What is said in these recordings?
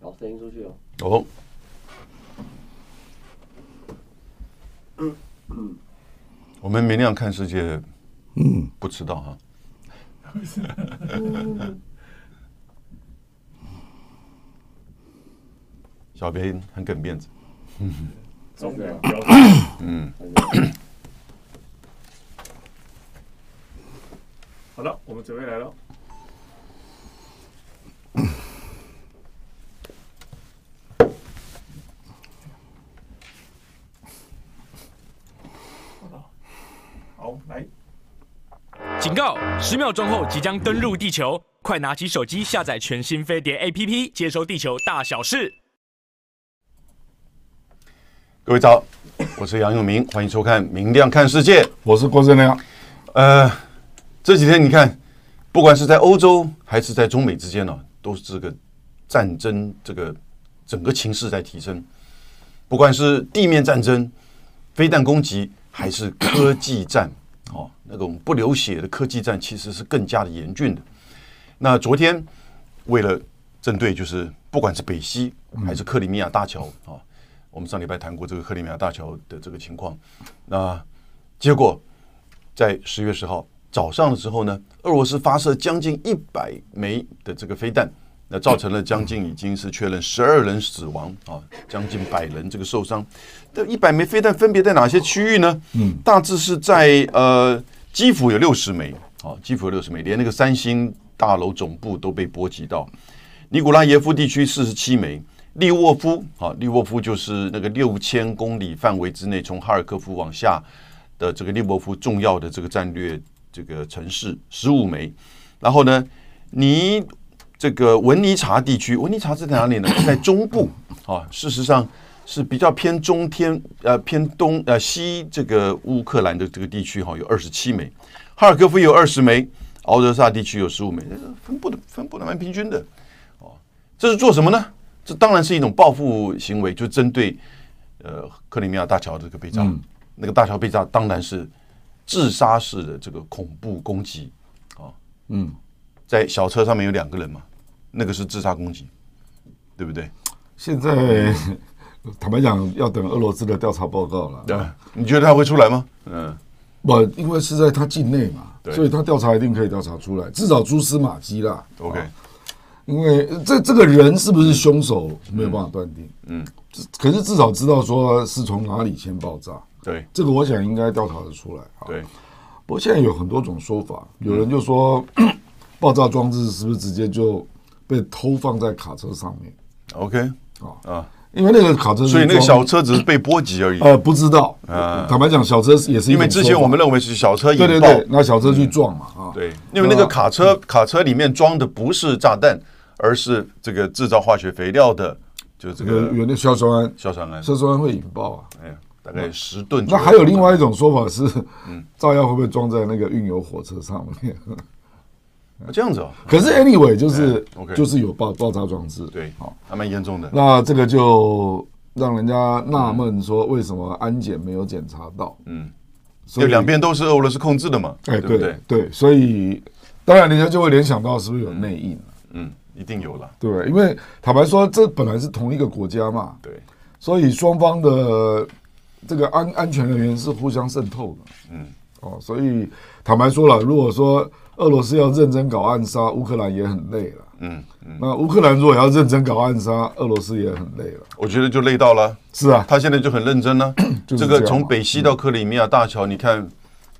好，声音出去哦。哦。我们明亮看世界，嗯，不迟到哈。小编很给面子，嗯，嗯，好了，我们准备来了。好，来。警告！十秒钟后即将登陆地球，快拿起手机下载全新飞碟 APP，接收地球大小事。各位早，我是杨永明，欢迎收看《明亮看世界》，我是郭正亮。呃，这几天你看，不管是在欧洲还是在中美之间呢、啊，都是这个战争，这个整个情势在提升。不管是地面战争、飞弹攻击。还是科技战，哦，那种不流血的科技战其实是更加的严峻的。那昨天为了针对，就是不管是北溪还是克里米亚大桥啊，我们上礼拜谈过这个克里米亚大桥的这个情况。那结果在十月十号早上的时候呢，俄罗斯发射将近一百枚的这个飞弹。那造成了将近已经是确认十二人死亡啊，将近百人这个受伤。这一百枚飞弹分别在哪些区域呢？嗯，大致是在呃基辅有六十枚，啊，基辅有六十枚，连那个三星大楼总部都被波及到。尼古拉耶夫地区四十七枚，利沃夫啊，利沃夫就是那个六千公里范围之内，从哈尔科夫往下的这个利沃夫重要的这个战略这个城市十五枚。然后呢，尼。这个文尼察地区，文尼察是在哪里呢？在中部啊，事实上是比较偏中天呃偏东呃西这个乌克兰的这个地区哈，有二十七枚，哈尔科夫有二十枚，敖德萨地区有十五枚，分布的分布的蛮平均的哦。这是做什么呢？这当然是一种报复行为，就针对呃克里米亚大桥这个被炸，嗯、那个大桥被炸当然是自杀式的这个恐怖攻击啊，嗯，在小车上面有两个人嘛。那个是自杀攻击，对不对？现在坦白讲，要等俄罗斯的调查报告了。对，你觉得他会出来吗？嗯，不，因为是在他境内嘛，所以他调查一定可以调查出来，至少蛛丝马迹啦。OK，因为这这个人是不是凶手没有办法断定。嗯，可是至少知道说是从哪里先爆炸。对，这个我想应该调查得出来。对，不过现在有很多种说法，有人就说 爆炸装置是不是直接就。被偷放在卡车上面，OK。啊。啊，因为那个卡车，所以那个小车只是被波及而已。呃，不知道，啊，坦白讲，小车也是因为之前我们认为是小车引爆，对对对，那小车去撞嘛啊，对，因为那个卡车卡车里面装的不是炸弹，而是这个制造化学肥料的，就这个有那硝酸铵，硝酸铵，硝酸铵会引爆啊，哎，大概十吨。那还有另外一种说法是，嗯，炸药会不会装在那个运油火车上面？这样子哦，可是 anyway 就是就是有爆爆炸装置，对，好，还蛮严重的。那这个就让人家纳闷说，为什么安检没有检查到？嗯，所以两边都是俄罗斯控制的嘛，哎，对对？对，所以当然人家就会联想到是不是有内应？嗯，一定有了，对，因为坦白说，这本来是同一个国家嘛，对，所以双方的这个安安全人员是互相渗透的，嗯，哦，所以坦白说了，如果说。俄罗斯要认真搞暗杀，乌克兰也很累了。嗯，嗯，那乌克兰如果要认真搞暗杀，俄罗斯也很累了。我觉得就累到了。是啊，他现在就很认真呢、啊。这，这个从北溪到克里米亚大桥，嗯、你看，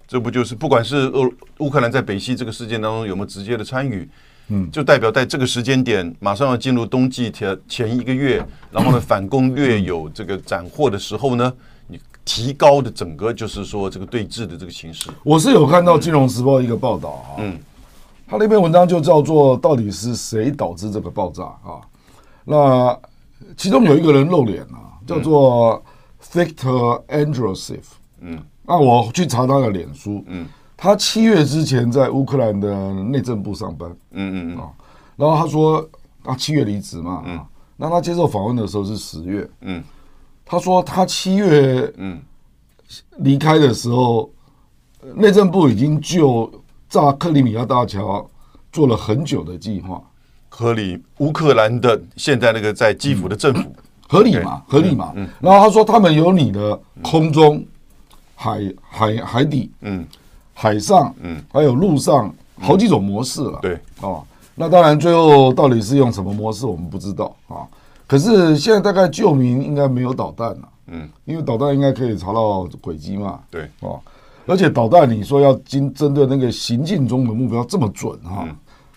这不就是不管是俄乌克兰在北溪这个事件当中有没有直接的参与，嗯，就代表在这个时间点马上要进入冬季前前一个月，然后呢反攻略有这个斩获的时候呢。提高的整个就是说这个对峙的这个形势，我是有看到《金融时报》一个报道啊，嗯，他那篇文章就叫做“到底是谁导致这个爆炸”啊？那其中有一个人露脸啊，叫做 Victor Androsov，嗯，那我去查他的脸书，嗯，他七月之前在乌克兰的内政部上班，嗯嗯啊，然后他说他七月离职嘛，嗯，那他接受访问的时候是十月，嗯。他说，他七月嗯离开的时候，内政部已经就炸克里米亚大桥做了很久的计划，合理。乌克兰的现在那个在基辅的政府、嗯、合理嘛？合理嘛？嗯。然后他说他们有你的空中、海海海底、嗯，海上，嗯，还有陆上好几种模式了。对哦，那当然最后到底是用什么模式我们不知道啊。可是现在大概救民应该没有导弹了，嗯，因为导弹应该可以查到轨迹嘛。对。哦，而且导弹你说要经针对那个行进中的目标这么准哈，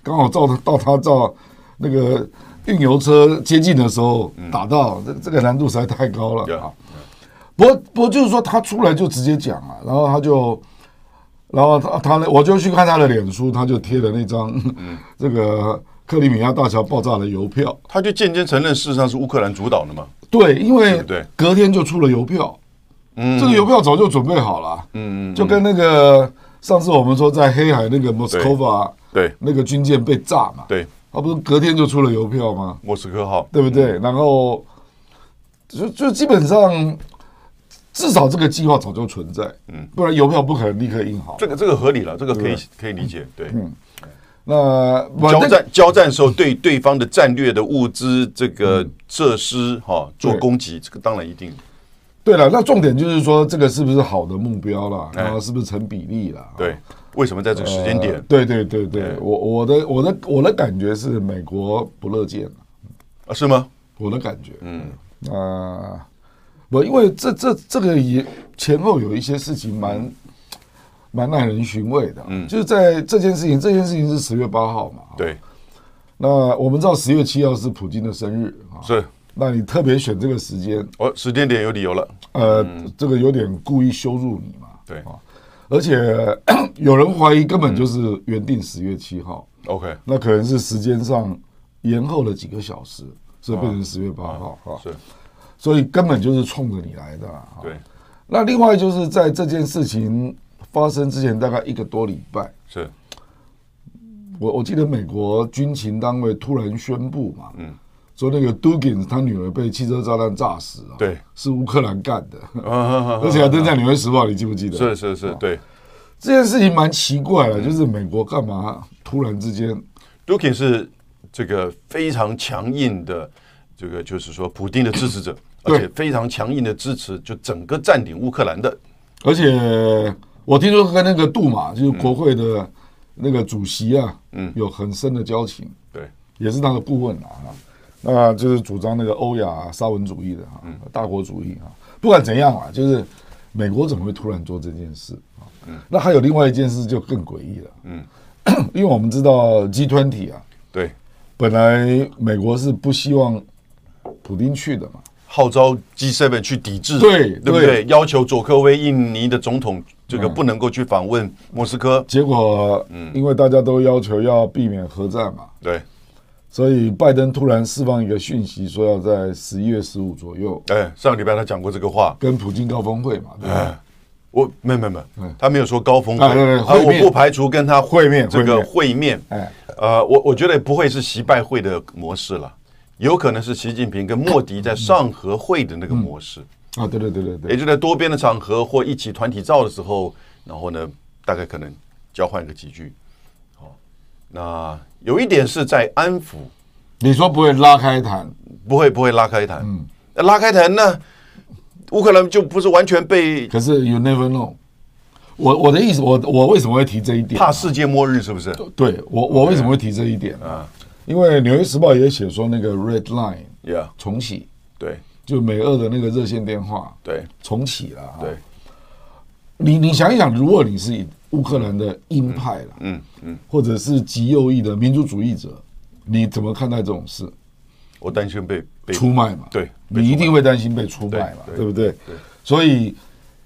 刚好照到他照那个运油车接近的时候打到，这这个难度实在太高了。啊。不过不过就是说他出来就直接讲啊，然后他就，然后他他我就去看他的脸书，他就贴了那张 这个。克里米亚大桥爆炸的邮票，他就间接承认，事实上是乌克兰主导的嘛？对，因为对，隔天就出了邮票，嗯，这个邮票早就准备好了，嗯嗯，就跟那个上次我们说在黑海那个莫斯科瓦，对，那个军舰被炸嘛，对，他不是隔天就出了邮票吗？莫斯科号，对不对？然后就就基本上至少这个计划早就存在，嗯，不然邮票不可能立刻印好，这个这个合理了，这个可以可以理解，对，嗯。那交战交战时候，对对方的战略的物资这个设施哈做攻击，这个当然一定。对了，那重点就是说，这个是不是好的目标了？然后是不是成比例了？对，为什么在这个时间点？对对对对，我我的我的我的感觉是美国不乐见啊？是吗？我的感觉，嗯啊，我，因为这这这个也前后有一些事情蛮。蛮耐人寻味的，嗯，就是在这件事情，这件事情是十月八号嘛，对。那我们知道十月七号是普京的生日啊，是。那你特别选这个时间，哦，时间点有理由了，呃，这个有点故意羞辱你嘛，对啊。而且 有人怀疑根本就是原定十月七号，OK，那可能是时间上延后了几个小时，所以变成十月八号啊，是。所以根本就是冲着你来的，对。那另外就是在这件事情。发生之前大概一个多礼拜，是。我我记得美国军情单位突然宣布嘛，嗯，说那个 Dugin 他女儿被汽车炸弹炸死了，对，是乌克兰干的，而且还登在《纽约时报》，你记不记得？是是是，对，这件事情蛮奇怪的，就是美国干嘛突然之间，Dugin 是这个非常强硬的，这个就是说普丁的支持者，而且非常强硬的支持，就整个占领乌克兰的，而且。我听说跟那个杜马，就是国会的那个主席啊，嗯，有很深的交情，对，也是他的顾问啊，那就是主张那个欧亚沙文主义的哈，大国主义啊。不管怎样啊，就是美国怎么会突然做这件事啊？嗯，那还有另外一件事就更诡异了，嗯，因为我们知道 G20 啊，对，本来美国是不希望普丁去的嘛。号召 G7 去抵制，对对不对？要求佐科威印尼的总统这个不能够去访问莫斯科。结果，嗯，因为大家都要求要避免核战嘛，对，所以拜登突然释放一个讯息，说要在十一月十五左右。哎，上个礼拜他讲过这个话，跟普京高峰会嘛，对吧？我没没没，他没有说高峰会，我不排除跟他会面，这个会面。哎，呃，我我觉得不会是习拜会的模式了。有可能是习近平跟莫迪在上合会的那个模式啊，对对对对对，也就在多边的场合或一起团体照的时候，然后呢，大概可能交换个几句。好，那有一点是在安抚，你说不会拉开谈，不会不会拉开谈，嗯，拉开谈呢，乌克兰就不是完全被，可是 you never know。我我的意思，我我为什么会提这一点？怕世界末日是不是？对我我为什么会提这一点啊？因为《纽约时报》也写说，那个 Red Line 重启，对，就美俄的那个热线电话，对，重启了。对，你你想一想，如果你是乌克兰的鹰派了，嗯嗯，或者是极右翼的民族主义者，你怎么看待这种事？我担心被出卖嘛，对，你一定会担心被出卖嘛，对不对？对，所以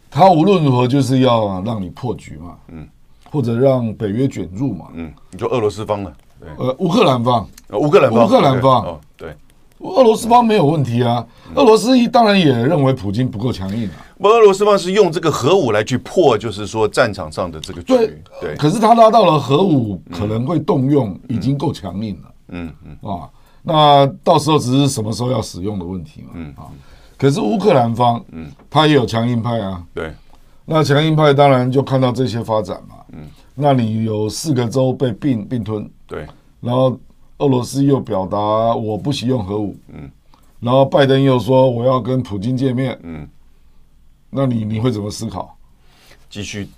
他无论如何就是要让你破局嘛，嗯，或者让北约卷入嘛，嗯，你说俄罗斯方呢？呃，乌克兰方，乌克兰方，乌克兰方，对，俄罗斯方没有问题啊。俄罗斯当然也认为普京不够强硬啊。俄罗斯方是用这个核武来去破，就是说战场上的这个局。对，可是他拉到了核武可能会动用，已经够强硬了。嗯嗯啊，那到时候只是什么时候要使用的问题嘛。嗯啊，可是乌克兰方，嗯，他也有强硬派啊。对，那强硬派当然就看到这些发展嘛。嗯，那你有四个州被并并吞。对，然后俄罗斯又表达我不惜用核武，嗯，然后拜登又说我要跟普京见面，嗯，那你你会怎么思考？继续。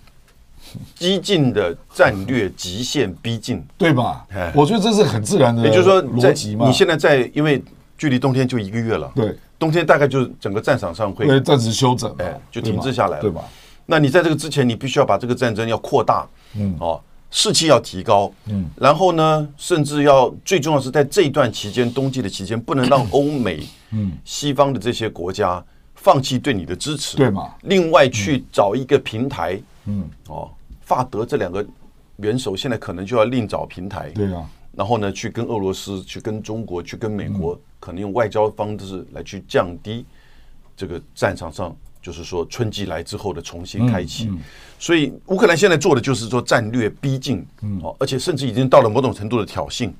激进的战略极限逼近，对吧？我觉得这是很自然的，也就是说逻辑嘛。你现在在，因为距离冬天就一个月了，对，冬天大概就整个战场上会会暂时休整，哎，就停滞下来了，对吧？那你在这个之前，你必须要把这个战争要扩大，嗯，哦。士气要提高，嗯，然后呢，甚至要最重要是在这一段期间，冬季的期间，不能让欧美、嗯，西方的这些国家放弃对你的支持，对嘛？另外去找一个平台，嗯，哦，法德这两个元首现在可能就要另找平台，对啊，然后呢，去跟俄罗斯、去跟中国、去跟美国，可能用外交方式来去降低这个战场上。就是说，春季来之后的重新开启，所以乌克兰现在做的就是说战略逼近，嗯，而且甚至已经到了某种程度的挑衅，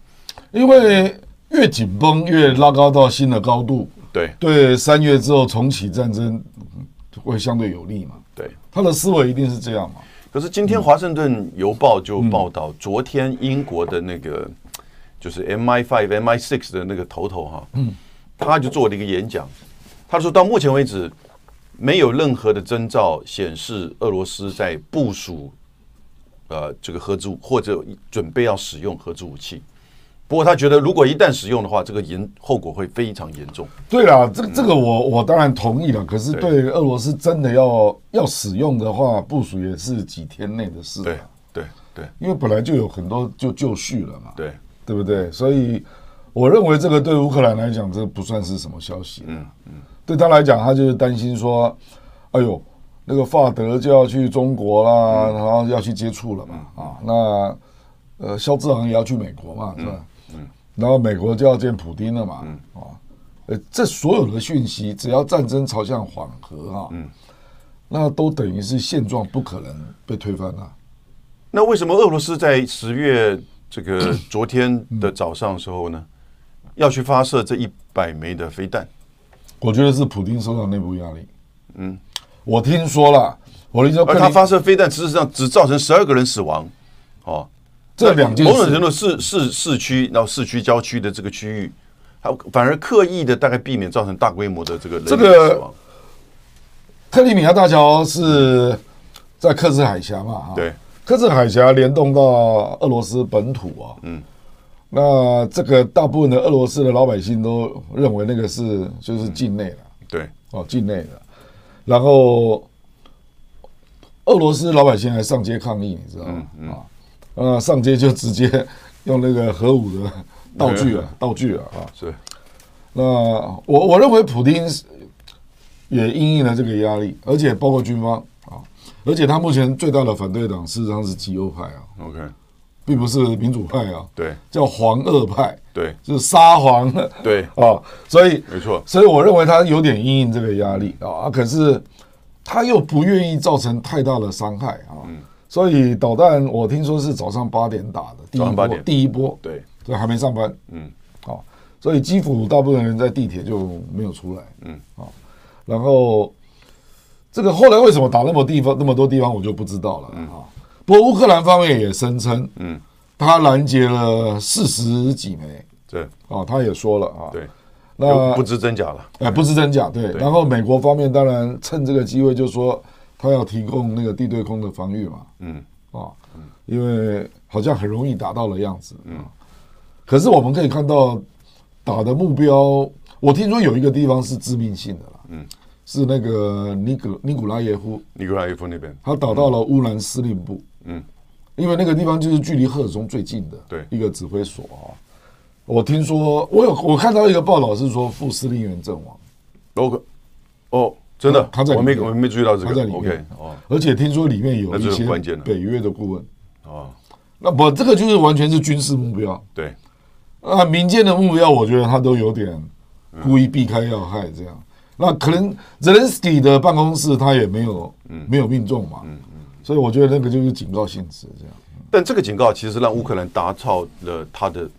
因为越紧绷越拉高到新的高度，对。对，三月之后重启战争会相对有利嘛？对，他的思维一定是这样嘛？可是今天《华盛顿邮报》就报道，昨天英国的那个就是 MI five、MI six 的那个头头哈，嗯，他就做了一个演讲，他说到目前为止。没有任何的征兆显示俄罗斯在部署，呃，这个核子武或者准备要使用核子武器。不过他觉得，如果一旦使用的话，这个严后果会非常严重。对了，这这个我我当然同意了。可是对俄罗斯真的要要使用的话，部署也是几天内的事。对对对，因为本来就有很多就就绪了嘛。对对不对？所以我认为这个对乌克兰来讲，这不算是什么消息。嗯嗯。对他来讲，他就是担心说：“哎呦，那个法德就要去中国啦，然后要去接触了嘛，啊，那呃，肖志航也要去美国嘛，是吧？嗯，然后美国就要见普丁了嘛，啊，呃，这所有的讯息，只要战争朝向缓和啊，嗯，那都等于是现状不可能被推翻了。那为什么俄罗斯在十月这个昨天的早上的时候呢，要去发射这一百枚的飞弹？”我觉得是普京受到内部压力。嗯，我听说了，我听说，而他发射飞弹，事实上只造成十二个人死亡。哦，这两件事，某种程度市市市区，然后市区郊区的这个区域，他反而刻意的大概避免造成大规模的这个。这个克里米亚大桥是在刻字海峡嘛？哈，对，刻字海峡联动到俄罗斯本土啊。嗯。那这个大部分的俄罗斯的老百姓都认为那个是就是境内的，对，哦，境内的。然后俄罗斯老百姓还上街抗议，你知道吗？啊，呃，上街就直接用那个核武的道具啊，道具啊，啊，是。那我我认为普丁也应应了这个压力，而且包括军方啊，而且他目前最大的反对党事实上是极右派啊。OK。并不是民主派啊，对，叫黄二派，对，就是沙皇，对。啊，所以没错，所以我认为他有点因应这个压力啊，可是他又不愿意造成太大的伤害啊，所以导弹我听说是早上八点打的，第一波，第一波，对，所以还没上班，嗯，好，所以基辅大部分人在地铁就没有出来，嗯，啊，然后这个后来为什么打那么地方那么多地方，我就不知道了啊。不过乌克兰方面也声称，嗯，他拦截了四十几枚，对，哦，他也说了啊，对，那不知真假了，哎，不知真假，对。然后美国方面当然趁这个机会就说，他要提供那个地对空的防御嘛，嗯，啊，因为好像很容易达到的样子，嗯。可是我们可以看到，打的目标，我听说有一个地方是致命性的了，嗯。是那个尼古尼古拉耶夫，尼古拉耶夫那边，他倒到了乌兰司令部，嗯，因为那个地方就是距离赫尔松最近的，对，一个指挥所啊。我听说，我有我看到一个报道是说副司令员阵亡，OK，哦，真的，他在我没我没注意到这个，他在里面。哦，而且听说里面有一些北约的顾问，哦，那不，这个就是完全是军事目标，对，啊，民间的目标，我觉得他都有点故意避开要害这样。那可能泽连斯基的办公室他也没有，嗯，没有命中嘛，嗯嗯，所以我觉得那个就是警告性质这样。但这个警告其实让乌克兰达到了他的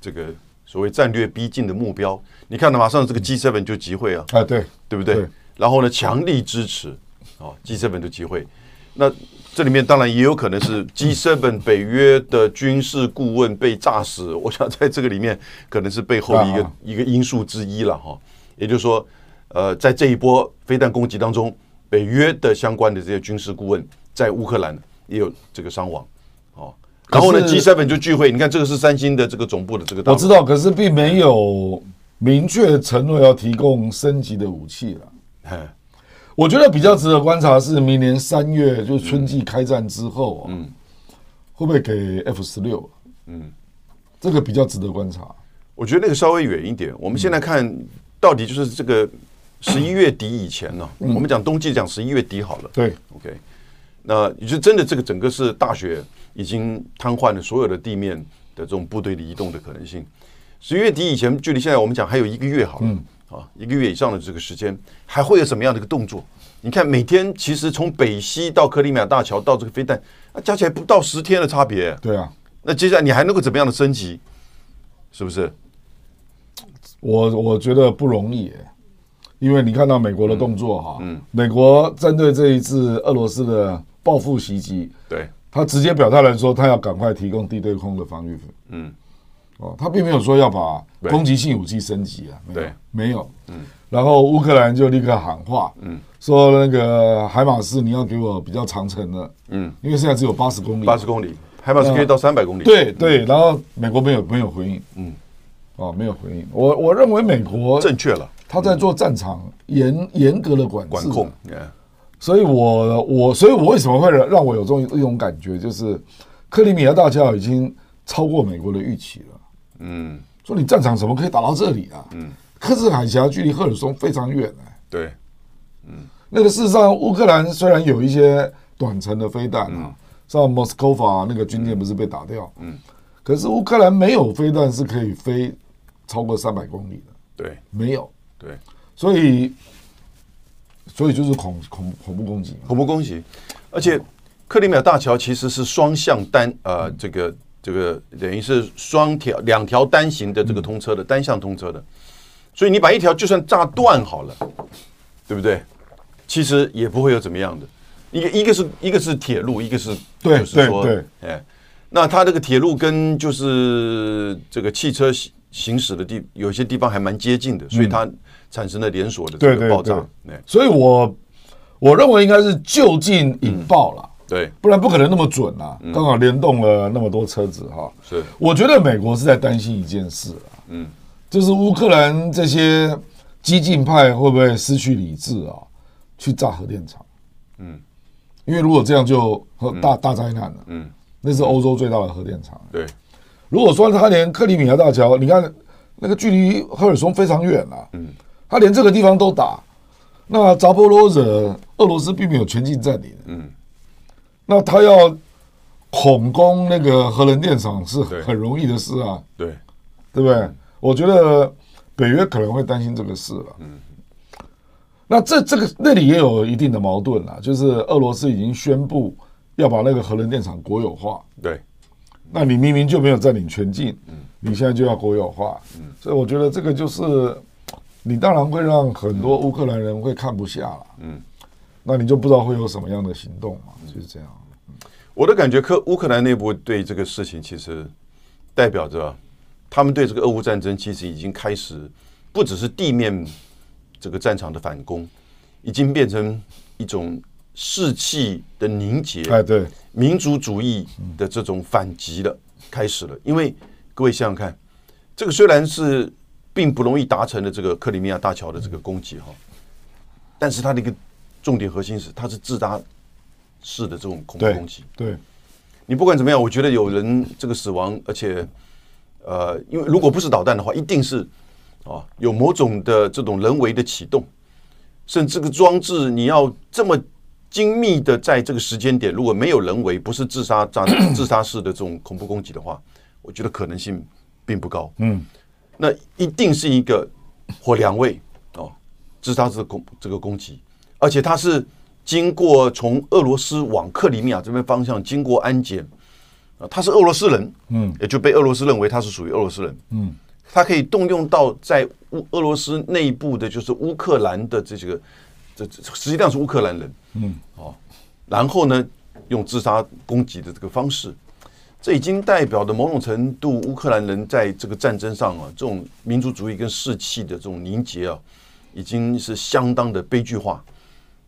这个所谓战略逼近的目标。你看，马上这个 G7 就集会啊，啊对，对不对？然后呢，强力支持啊，G7 的集会。那这里面当然也有可能是 G7 北约的军事顾问被炸死，我想在这个里面可能是背后的一个一个因素之一了哈。也就是说，呃，在这一波飞弹攻击当中，北约的相关的这些军事顾问在乌克兰也有这个伤亡，哦，然后呢，G7 就聚会，你看这个是三星的这个总部的这个，我知道，可是并没有明确承诺要提供升级的武器了。我觉得比较值得观察是明年三月就是春季开战之后，嗯，会不会给 F 十六？嗯，这个比较值得观察。我觉得那个稍微远一点。我们现在看到底就是这个十一月底以前呢，我们讲冬季讲十一月底好了。对，OK。那也就真的这个整个是大雪已经瘫痪了所有的地面的这种部队的移动的可能性。十一月底以前，距离现在我们讲还有一个月好了。啊，一个月以上的这个时间，还会有什么样的一个动作？你看，每天其实从北溪到克里米亚大桥到这个飞弹，那加起来不到十天的差别。对啊，那接下来你还能够怎么样的升级？是不是？我我觉得不容易，因为你看到美国的动作哈，嗯，美国针对这一次俄罗斯的报复袭击，对，他直接表态来说，他要赶快提供地对空的防御，嗯。哦，他并没有说要把攻击性武器升级啊，对，没有。嗯，然后乌克兰就立刻喊话，嗯，说那个海马斯你要给我比较长程的，嗯，因为现在只有八十公里，八十公里，海马斯可以到三百公里。对对，然后美国没有没有回应，嗯，哦，没有回应。我我认为美国正确了，他在做战场严严格的管管控，所以我我所以我为什么会让我有这种一种感觉，就是克里米亚大桥已经超过美国的预期了。嗯，说你战场怎么可以打到这里啊？嗯，刻字海峡距离赫尔松非常远哎。对，嗯，那个事实上，乌克兰虽然有一些短程的飞弹啊，像莫斯科法那个军舰不是被打掉，嗯，可是乌克兰没有飞弹是可以飞超过三百公里的。对，没有。对，所以，所以就是恐恐恐怖攻击，恐怖攻击，而且克里米亚大桥其实是双向单呃这个。这个等于是双条两条单行的这个通车的单向通车的，所以你把一条就算炸断好了，对不对？其实也不会有怎么样的。一个一个是一个是铁路，一个是就是说，哎，那它这个铁路跟就是这个汽车行行驶的地有些地方还蛮接近的，所以它产生了连锁的这个爆炸。所以我我认为应该是就近引爆了。对，不然不可能那么准啊！刚好联动了那么多车子哈。是，我觉得美国是在担心一件事啊，嗯，就是乌克兰这些激进派会不会失去理智啊，去炸核电厂？嗯，因为如果这样就大大灾难了。嗯，那是欧洲最大的核电厂。对，如果说他连克里米亚大桥，你看那个距离赫尔松非常远啊，嗯，他连这个地方都打，那扎波罗热俄罗斯并没有全境占领。嗯。那他要恐攻那个核能电厂是很容易的事啊，对，对不对？我觉得北约可能会担心这个事了。嗯，那这这个那里也有一定的矛盾了，就是俄罗斯已经宣布要把那个核能电厂国有化。对，那你明明就没有占领全境，嗯，你现在就要国有化，嗯，所以我觉得这个就是你当然会让很多乌克兰人会看不下了，嗯。那你就不知道会有什么样的行动嘛？就是这样。我的感觉，克乌克兰内部对这个事情，其实代表着他们对这个俄乌战争，其实已经开始不只是地面这个战场的反攻，已经变成一种士气的凝结，哎，对，民族主义的这种反击的开始了。因为各位想想看，这个虽然是并不容易达成的这个克里米亚大桥的这个攻击哈，但是它的一个。重点核心是，它是自杀式的这种恐怖攻击。对，你不管怎么样，我觉得有人这个死亡，而且，呃，因为如果不是导弹的话，一定是啊有某种的这种人为的启动，甚至这个装置你要这么精密的在这个时间点，如果没有人为，不是自杀炸自杀式的这种恐怖攻击的话，我觉得可能性并不高。嗯，那一定是一个或两位哦自杀式攻这个攻击。而且他是经过从俄罗斯往克里米亚这边方向经过安检啊，他是俄罗斯人，嗯，也就被俄罗斯认为他是属于俄罗斯人，嗯，他可以动用到在乌俄罗斯内部的，就是乌克兰的这几个，这实际上是乌克兰人，嗯，哦，然后呢，用自杀攻击的这个方式，这已经代表的某种程度，乌克兰人在这个战争上啊，这种民族主义跟士气的这种凝结啊，已经是相当的悲剧化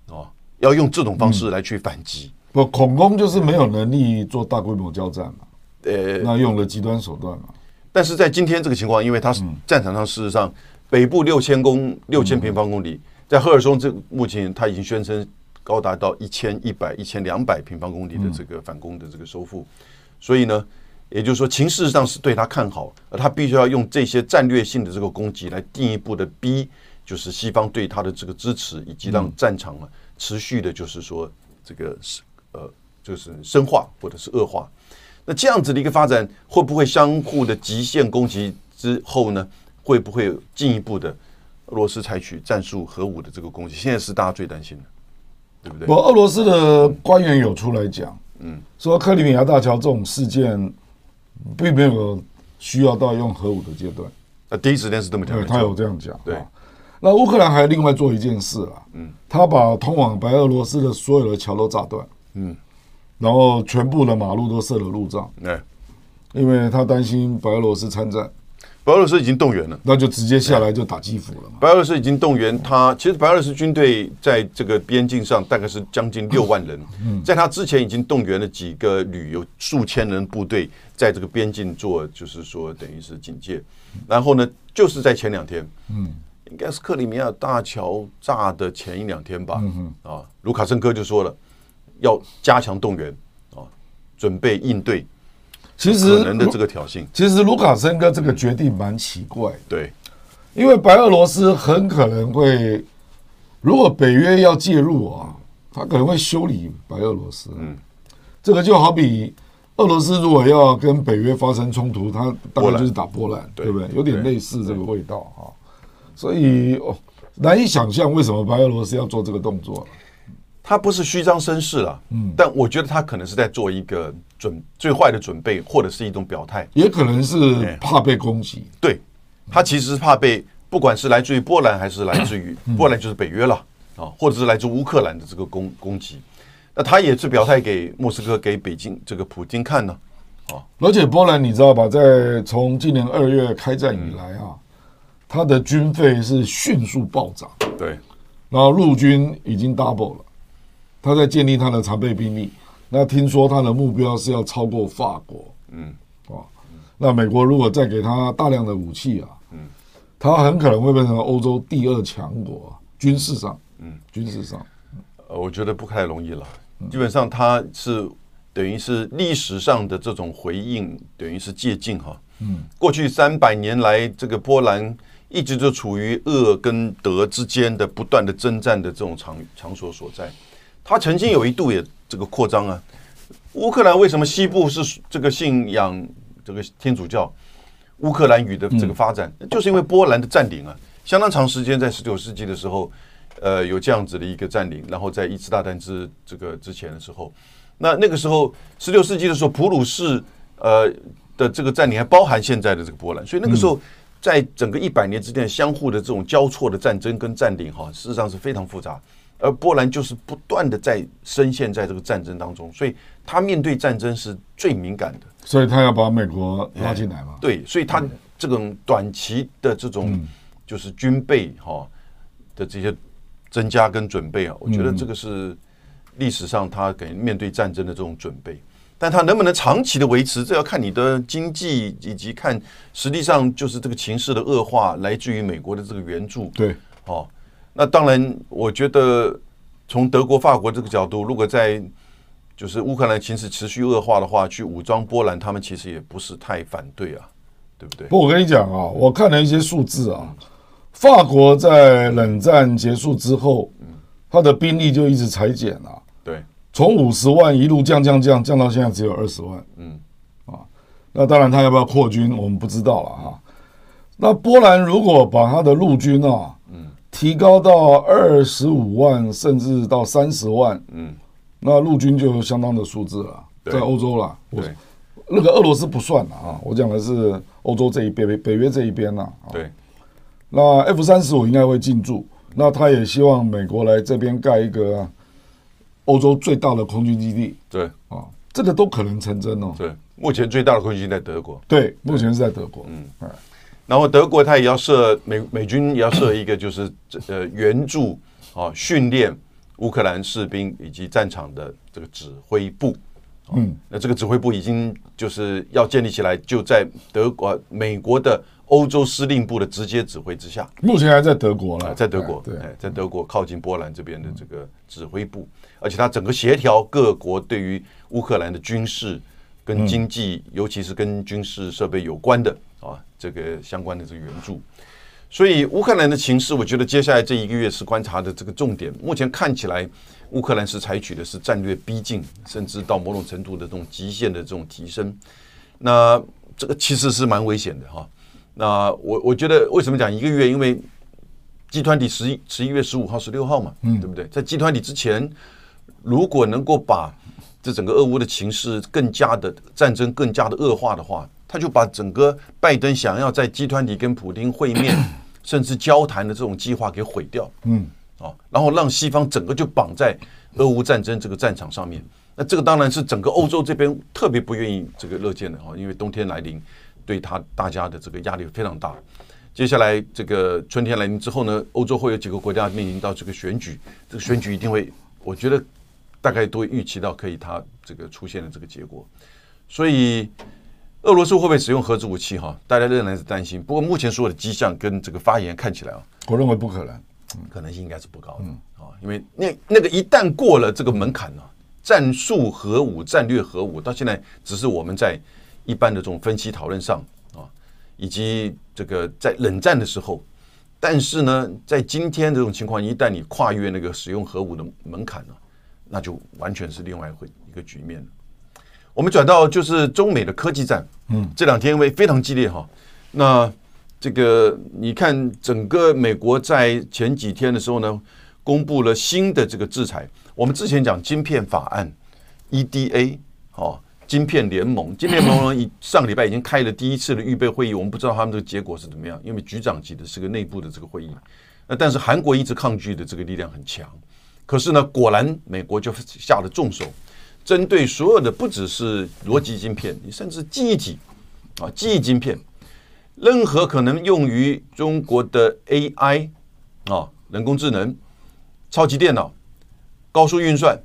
啊，要用这种方式来去反击。不，恐攻就是没有能力做大规模交战嘛，呃，那用了极端手段嘛。但是在今天这个情况，因为它是战场上事实上北部六千公六千平方公里，在赫尔松这目前他已经宣称。高达到一千一百、一千两百平方公里的这个反攻的这个收复，所以呢，也就是说，情势上是对他看好，而他必须要用这些战略性的这个攻击来进一步的逼，就是西方对他的这个支持，以及让战场啊持续的，就是说这个是呃，就是深化或者是恶化。那这样子的一个发展，会不会相互的极限攻击之后呢？会不会进一步的俄罗斯采取战术核武的这个攻击？现在是大家最担心的。对不对？我俄罗斯的官员有出来讲，嗯，说克里米亚大桥这种事件并没有需要到用核武的阶段。那第一时间是这么讲，他有这样讲。对，那乌克兰还另外做一件事啊，嗯，他把通往白俄罗斯的所有的桥都炸断，嗯，然后全部的马路都设了路障，对，因为他担心白俄罗斯参战。白俄罗斯已经动员了，那就直接下来就打基辅了嘛。白俄罗斯已经动员他，其实白俄罗斯军队在这个边境上大概是将近六万人，在他之前已经动员了几个旅，游数千人部队在这个边境做，就是说等于是警戒。然后呢，就是在前两天，嗯，应该是克里米亚大桥炸的前一两天吧，啊，卢卡申科就说了要加强动员啊，准备应对。其实可能的这个挑衅，其实卢卡申科这个决定蛮奇怪的。对，因为白俄罗斯很可能会，如果北约要介入啊，他可能会修理白俄罗斯。嗯，这个就好比俄罗斯如果要跟北约发生冲突，他大概就是打波兰，对不对？有点类似这个味道哈。所以哦，难以想象为什么白俄罗斯要做这个动作。他不是虚张声势了，嗯，但我觉得他可能是在做一个准最坏的准备，或者是一种表态，也可能是怕被攻击。对，他其实是怕被，不管是来自于波兰还是来自于波兰，就是北约了啊，或者是来自乌克兰的这个攻攻击，那他也是表态给莫斯科、给北京这个普京看呢，啊，而且波兰你知道吧，在从今年二月开战以来啊，他的军费是迅速暴涨，对，然后陆军已经 double 了。他在建立他的常备兵力，那听说他的目标是要超过法国，嗯，啊，那美国如果再给他大量的武器啊，嗯，他很可能会变成欧洲第二强国，军事上，嗯，军事上，呃，我觉得不太容易了。基本上他是等于是历史上的这种回应，等于是借镜哈，嗯，过去三百年来，这个波兰一直就处于俄跟德之间的不断的征战的这种场场所所在。他曾经有一度也这个扩张啊，乌克兰为什么西部是这个信仰这个天主教？乌克兰语的这个发展，就是因为波兰的占领啊，相当长时间在十九世纪的时候，呃，有这样子的一个占领，然后在一次大战之这个之前的时候，那那个时候十六世纪的时候，普鲁士呃的这个占领还包含现在的这个波兰，所以那个时候在整个一百年之间相互的这种交错的战争跟占领哈，事实上是非常复杂。而波兰就是不断的在深陷在这个战争当中，所以他面对战争是最敏感的。所以他要把美国拉进来嘛？对，所以他这种短期的这种就是军备哈的这些增加跟准备啊，我觉得这个是历史上他给面对战争的这种准备。但他能不能长期的维持，这要看你的经济以及看实际上就是这个情势的恶化，来自于美国的这个援助。对，哦。那当然，我觉得从德国、法国这个角度，如果在就是乌克兰情势持续恶化的话，去武装波兰，他们其实也不是太反对啊，对不对？不，我跟你讲啊，我看了一些数字啊，法国在冷战结束之后，他的兵力就一直裁减了，对，从五十万一路降降降降到现在只有二十万，嗯，啊，那当然他要不要扩军，我们不知道了哈。那波兰如果把他的陆军啊，提高到二十五万，甚至到三十万，嗯，那陆军就有相当的数字了，在欧洲了。对，那个俄罗斯不算了啊，我讲的是欧洲这一边，北北约这一边了。对，那 F 三十五应该会进驻，那他也希望美国来这边盖一个欧洲最大的空军基地，对。啊，这个都可能成真哦。对，目前最大的空军在德国，对，目前是在德国。嗯，然后德国它也要设美美军也要设一个就是呃援助啊训练乌克兰士兵以及战场的这个指挥部。嗯，那这个指挥部已经就是要建立起来，就在德国、美国的欧洲司令部的直接指挥之下。目前还在德国了，在德国，对，在德国靠近波兰这边的这个指挥部，而且它整个协调各国对于乌克兰的军事跟经济，尤其是跟军事设备有关的啊，这个相关的这个援助。所以乌克兰的情势，我觉得接下来这一个月是观察的这个重点。目前看起来。乌克兰是采取的是战略逼近，甚至到某种程度的这种极限的这种提升，那这个其实是蛮危险的哈。那我我觉得为什么讲一个月？因为集团体十一十一月十五号、十六号嘛，嗯，对不对？在集团体之前，如果能够把这整个俄乌的情势更加的战争更加的恶化的话，他就把整个拜登想要在集团体跟普丁会面 甚至交谈的这种计划给毁掉，嗯。啊，然后让西方整个就绑在俄乌战争这个战场上面，那这个当然是整个欧洲这边特别不愿意这个乐见的哈，因为冬天来临，对他大家的这个压力非常大。接下来这个春天来临之后呢，欧洲会有几个国家面临到这个选举，这个选举一定会，我觉得大概都会预期到可以它这个出现的这个结果。所以俄罗斯会不会使用核子武器哈？大家仍然是担心。不过目前所有的迹象跟这个发言看起来啊，我认为不可能。可能性应该是不高的啊，因为那那个一旦过了这个门槛呢，战术核武、战略核武到现在只是我们在一般的这种分析讨论上啊，以及这个在冷战的时候，但是呢，在今天这种情况，一旦你跨越那个使用核武的门槛呢，那就完全是另外一一个局面了。我们转到就是中美的科技战，嗯，这两天因为非常激烈哈，那。这个你看，整个美国在前几天的时候呢，公布了新的这个制裁。我们之前讲晶片法案，EDA，哦，晶片联盟，晶片联盟上个礼拜已经开了第一次的预备会议，我们不知道他们这个结果是怎么样，因为局长级的是个内部的这个会议。那但是韩国一直抗拒的这个力量很强，可是呢，果然美国就下了重手，针对所有的不只是逻辑晶片，你甚至记忆体啊，记忆晶片。任何可能用于中国的 AI 啊，人工智能、超级电脑、高速运算，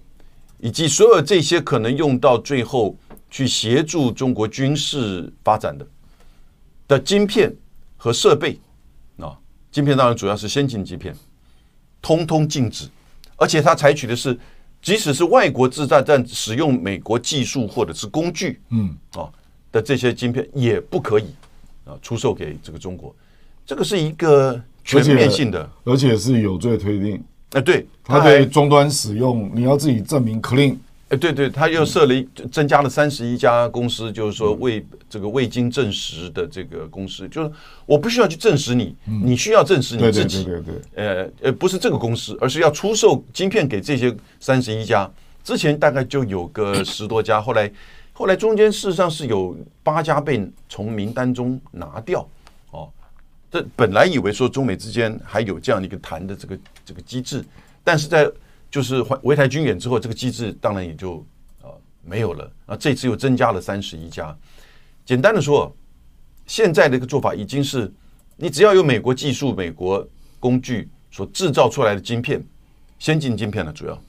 以及所有这些可能用到最后去协助中国军事发展的的晶片和设备啊，晶片当然主要是先进晶片，通通禁止，而且它采取的是，即使是外国制造但使用美国技术或者是工具，嗯啊的这些晶片也不可以。啊，出售给这个中国，这个是一个全面性的，而且，而且是有罪推定。哎，对，它对终端使用，你要自己证明 clean。哎，对对，他又设了一增加了三十一家公司，就是说未这个未经证实的这个公司，就是我不需要去证实你，你需要证实你自己。对对对。呃呃，不是这个公司，而是要出售晶片给这些三十一家。之前大概就有个十多家，后来。后来中间事实上是有八家被从名单中拿掉，哦，这本来以为说中美之间还有这样的一个谈的这个这个机制，但是在就是围台军演之后，这个机制当然也就呃没有了那。这次又增加了三十一家。简单的说，现在的一个做法已经是，你只要有美国技术、美国工具所制造出来的晶片，先进晶片呢，主要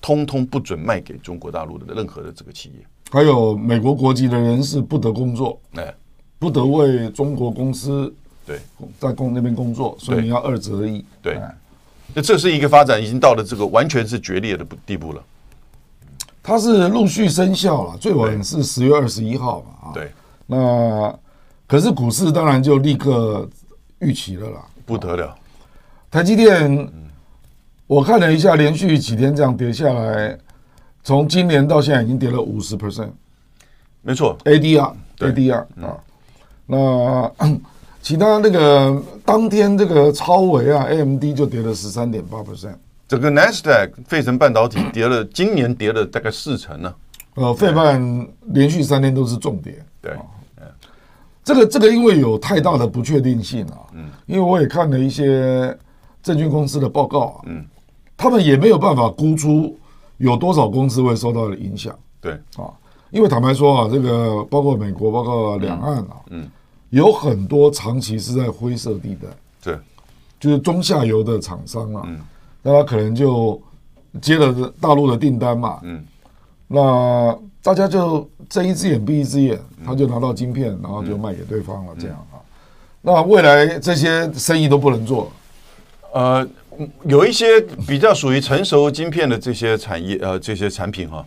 通通不准卖给中国大陆的任何的这个企业。还有美国国籍的人士不得工作，哎，不得为中国公司对在工那边工作，所以你要二择一。对，那这是一个发展，已经到了这个完全是决裂的地步了。它是陆续生效了，最晚是十月二十一号嘛？啊，对。那可是股市当然就立刻预期了啦，不得了。台积电，我看了一下，连续几天这样跌下来。从今年到现在已经跌了五十 percent，没错，ADR，ADR 啊，那其他那个当天这个超维啊，AMD 就跌了十三点八 percent，整个 Nasdaq 费城半导体跌了，今年跌了大概四成呢。呃，费半连续三天都是重跌，对，这个这个因为有太大的不确定性啊，嗯，因为我也看了一些证券公司的报告啊，嗯，他们也没有办法估出。有多少公司会受到的影响？对啊，因为坦白说啊，这个包括美国，包括两岸啊，嗯，有很多长期是在灰色地带，对，就是中下游的厂商啊，嗯，那他可能就接了大陆的订单嘛，嗯，那大家就睁一只眼闭一只眼，他就拿到晶片，然后就卖给对方了，这样啊，那未来这些生意都不能做。呃，有一些比较属于成熟晶片的这些产业，呃，这些产品哈，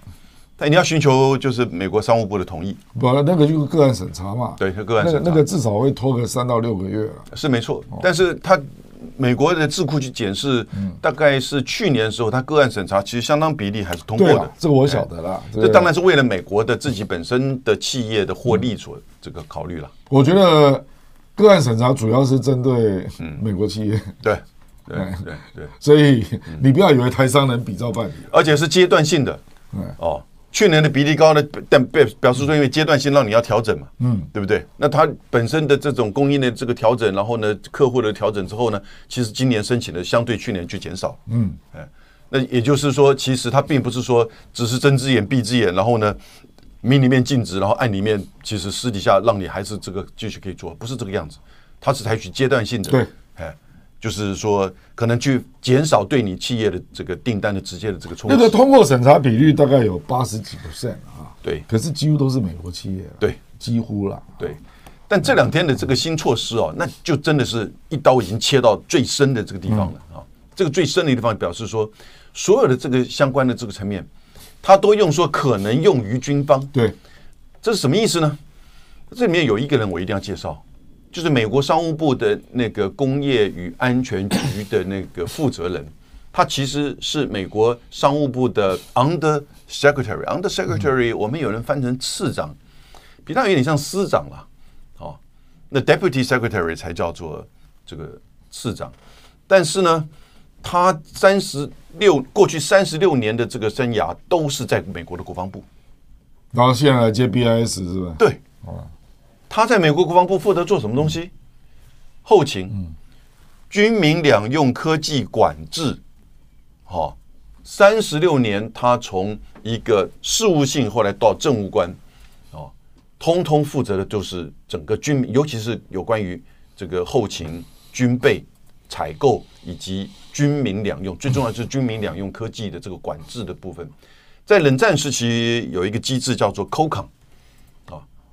但你要寻求就是美国商务部的同意，不，那个就是个案审查嘛，对，个案审查，那个那个至少会拖个三到六个月了，是没错。但是他美国的智库去检视，大概是去年的时候，他个案审查其实相当比例还是通过的，这个我晓得了。这当然是为了美国的自己本身的企业的获利所这个考虑了。我觉得个案审查主要是针对美国企业，对。对对对，所以你不要以为台商能比照办理，而且是阶段性的。哦，去年的比例高呢，但表表示说因为阶段性让你要调整嘛，嗯，对不对？那它本身的这种供应的这个调整，然后呢，客户的调整之后呢，其实今年申请的相对去年去减少，嗯，哎，那也就是说，其实它并不是说只是睁只眼闭只眼，然后呢，明里面禁止，然后暗里面其实私底下让你还是这个继续可以做，不是这个样子，它是采取阶段性的，对，哎。就是说，可能去减少对你企业的这个订单的直接的这个冲击。那个通过审查比率大概有八十几 percent 啊，对，可是几乎都是美国企业，对，几乎了，对。但这两天的这个新措施哦，那就真的是一刀已经切到最深的这个地方了啊。这个最深的地方表示说，所有的这个相关的这个层面，他都用说可能用于军方。对，这是什么意思呢？这里面有一个人我一定要介绍。就是美国商务部的那个工业与安全局的那个负责人，他其实是美国商务部的 Under Secretary。Under Secretary 我们有人翻成次长，比他有点像司长了。哦，那 Deputy Secretary 才叫做这个次长。但是呢，他三十六过去三十六年的这个生涯都是在美国的国防部，然后现在来接 BIS 是吧？对，他在美国国防部负责做什么东西？后勤、军民两用科技管制。好，三十六年，他从一个事务性，后来到政务官，哦，通通负责的就是整个军民，尤其是有关于这个后勤、军备、采购以及军民两用，最重要的是军民两用科技的这个管制的部分。在冷战时期，有一个机制叫做 COCOM。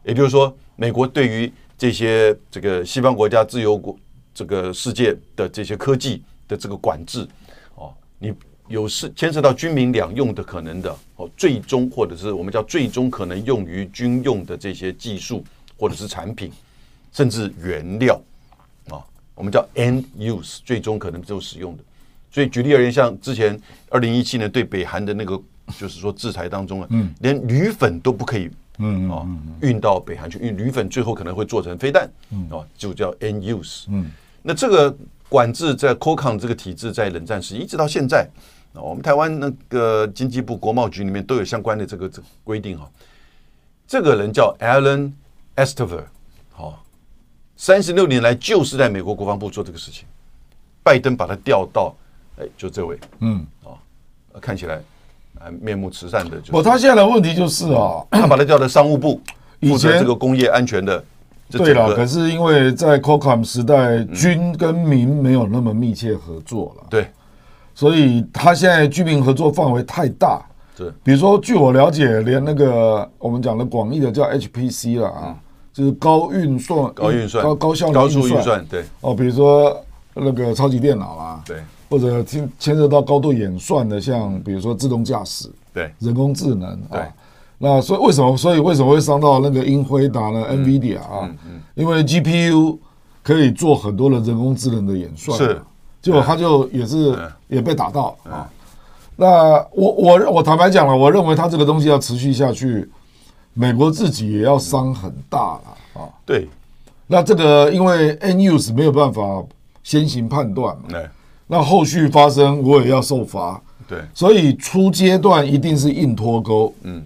也就是说，美国对于这些这个西方国家、自由国这个世界的这些科技的这个管制，哦，你有是牵涉到军民两用的可能的哦，最终或者是我们叫最终可能用于军用的这些技术或者是产品，甚至原料啊，我们叫 end use，最终可能就使用的。所以举例而言，像之前二零一七年对北韩的那个就是说制裁当中啊，嗯，连铝粉都不可以。嗯啊，运到北韩去，因为铝粉最后可能会做成飞弹，哦，就叫 end use。嗯，那这个管制在 COCON 这个体制在冷战时一直到现在，啊，我们台湾那个经济部国贸局里面都有相关的这个这规定哈。这个人叫 Alan Esterver，好，三十六年来就是在美国国防部做这个事情，拜登把他调到，哎，就这位，嗯，啊，看起来。面目慈善的，不，他现在的问题就是啊，他把他叫到商务部，负责这个工业安全的。对了，可是因为在 COCOM 时代，军跟民没有那么密切合作了，对，所以他现在军民合作范围太大。对，比如说，据我了解，连那个我们讲的广义的叫 HPC 了啊，就是高运算、高运算、高高效高速运算，对，哦，比如说那个超级电脑啦，对。或者牵牵涉到高度演算的，像比如说自动驾驶，对，人工智能啊，那所以为什么？所以为什么会伤到那个英辉达呢？NVIDIA 啊，因为 GPU 可以做很多的人工智能的演算，是，结果他就也是也被打到啊。那我我我坦白讲了，我认为他这个东西要持续下去，美国自己也要伤很大了啊。对，那这个因为 End use 没有办法先行判断嘛。那后续发生，我也要受罚。对，所以初阶段一定是硬脱钩。嗯，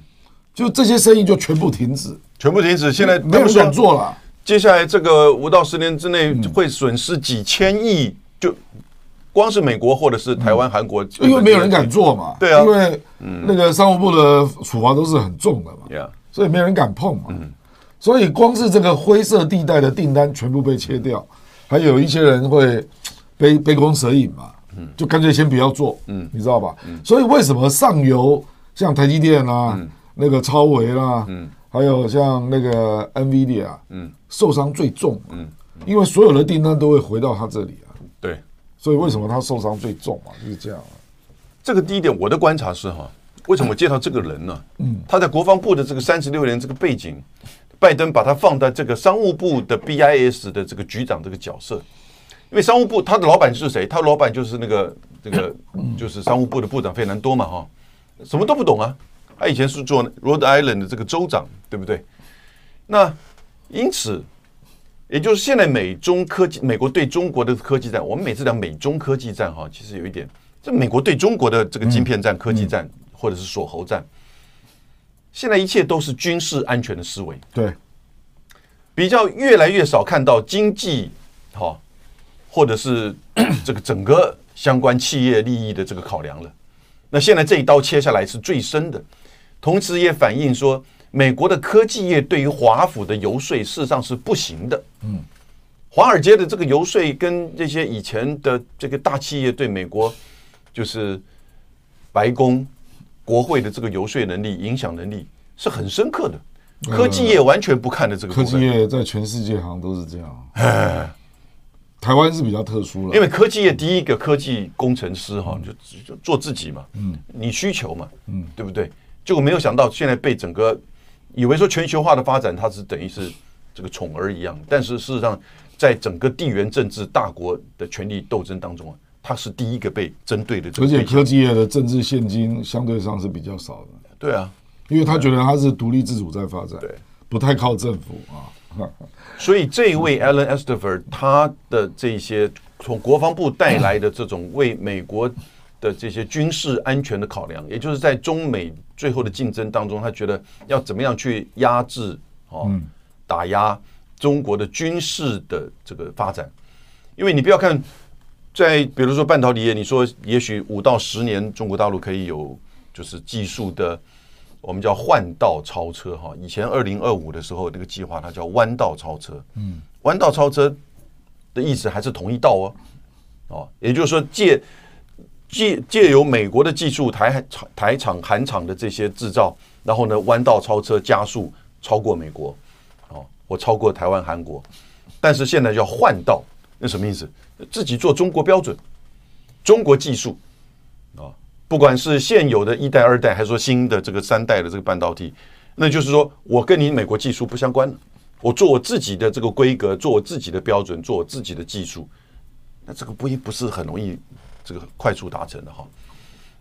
就这些生意就全部停止，全部停止。现在没有人敢做了。接下来这个五到十年之内会损失几千亿，就光是美国或者是台湾、韩国，因为没有人敢做嘛。对啊，因为那个商务部的处罚都是很重的嘛。所以没人敢碰嘛。所以光是这个灰色地带的订单全部被切掉，还有一些人会杯杯弓蛇影嘛。嗯就干脆先不要做。嗯，你知道吧？嗯所以为什么上游像台积电啊，那个超维啦，嗯还有像那个 NVIDIA，嗯，受伤最重。嗯，因为所有的订单都会回到他这里啊。对。所以为什么他受伤最重啊？就是这样啊。这个第一点，我的观察是哈，为什么介绍这个人呢？嗯，他在国防部的这个三十六年这个背景，拜登把他放在这个商务部的 BIS 的这个局长这个角色，因为商务部他的老板是谁？他的老板就是那个这个就是商务部的部长费南多嘛哈，什么都不懂啊。他以前是做 Rhode Island 的这个州长，对不对？那因此。也就是现在美中科技，美国对中国的科技战，我们每次讲美中科技战哈，其实有一点，这美国对中国的这个晶片战、科技战，或者是锁喉战，现在一切都是军事安全的思维。对，比较越来越少看到经济哈，或者是这个整个相关企业利益的这个考量了。那现在这一刀切下来是最深的，同时也反映说。美国的科技业对于华府的游说事实上是不行的。嗯，华尔街的这个游说跟这些以前的这个大企业对美国，就是白宫、国会的这个游说能力、影响能力是很深刻的。科技业完全不看的这个。科技业在全世界好像都是这样。哎，台湾是比较特殊了，因为科技业第一个科技工程师哈，就就做自己嘛。嗯，你需求嘛。嗯，对不对？结果没有想到现在被整个。以为说全球化的发展，它是等于是这个宠儿一样，但是事实上，在整个地缘政治大国的权力斗争当中啊，它是第一个被针对的。而且科技业的政治现金相对上是比较少的。对啊，因为他觉得他是独立自主在发展，对，不太靠政府啊。所以这一位 Alan Esterver 他的这些从国防部带来的这种为美国。的这些军事安全的考量，也就是在中美最后的竞争当中，他觉得要怎么样去压制哦，打压中国的军事的这个发展。因为你不要看，在比如说半导体业，你说也许五到十年，中国大陆可以有就是技术的，我们叫换道超车哈。以前二零二五的时候那个计划，它叫弯道超车。嗯，弯道超车的意思还是同一道哦，哦，也就是说借。借借由美国的技术，台厂、台厂、韩厂的这些制造，然后呢，弯道超车加速超过美国，哦，或超过台湾、韩国。但是现在叫换道，那什么意思？自己做中国标准、中国技术啊，不管是现有的一代、二代，还是说新的这个三代的这个半导体，那就是说我跟你美国技术不相关，我做我自己的这个规格，做我自己的标准，做我自己的技术，那这个不一不是很容易。这个快速达成的哈，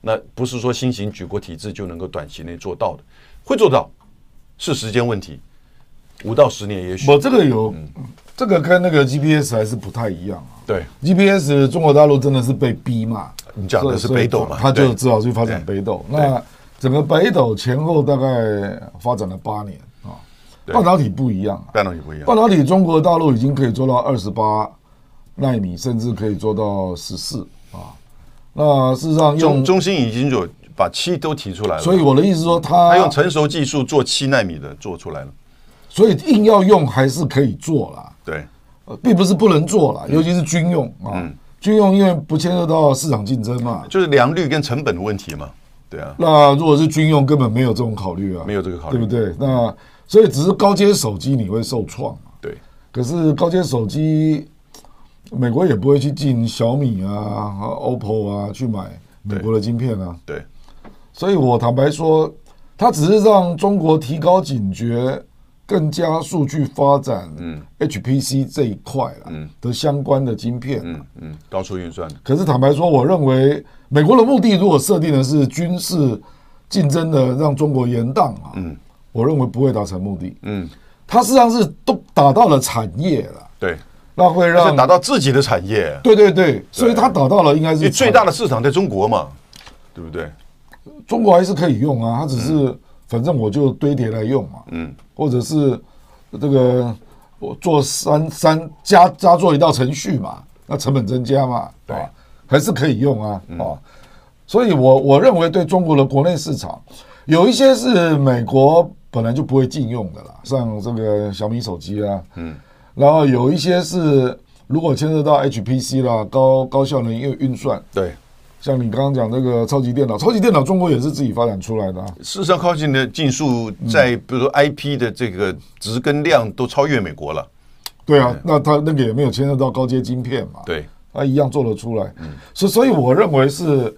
那不是说新型举国体制就能够短期内做到的，会做到是时间问题，五到十年也许。我这个有，这个跟那个 GPS 还是不太一样啊。对，GPS 中国大陆真的是被逼嘛？你讲的是北斗嘛？他就只好去发展北斗。那整个北斗前后大概发展了八年啊。半导体不一样，半导体不一样。半导体中国大陆已经可以做到二十八纳米，甚至可以做到十四啊。那事实上用，中中芯已经有把七都提出来了。所以我的意思说，他他用成熟技术做七纳米的做出来了。所以硬要用还是可以做啦。对，并不是不能做了，尤其是军用啊。军用因为不牵涉到市场竞争嘛，就是良率跟成本的问题嘛。对啊。那如果是军用，根本没有这种考虑啊，没有这个考虑，对不对？那所以只是高阶手机你会受创。对。可是高阶手机。美国也不会去进小米啊、OPPO 啊去买美国的晶片啊。对，对，所以我坦白说，它只是让中国提高警觉，更加速去发展嗯 HPC 这一块了嗯的相关的晶片嗯嗯高速运算。可是坦白说，我认为美国的目的如果设定的是军事竞争的让中国延宕啊，嗯，我认为不会达成目的。嗯，它实际上是都打到了产业了。对。那会让打到自己的产业，对对对，所以它打到了应该是最大的市场在中国嘛，对不对？中国还是可以用啊，它只是反正我就堆叠来用嘛，嗯，或者是这个我做三三加加做一道程序嘛，那成本增加嘛，对吧？还是可以用啊啊。所以我我认为对中国的国内市场，有一些是美国本来就不会禁用的啦，像这个小米手机啊，嗯，然后有一些是如果牵涉到 HPC 啦，高高效能运运算，对。像你刚刚讲那个超级电脑，超级电脑中国也是自己发展出来的、啊。事实上，靠近的技术在比如说 IP 的这个值跟量都超越美国了。嗯、对啊，那它那个也没有牵涉到高阶晶片嘛？对，它一样做得出来。嗯，所以所以我认为是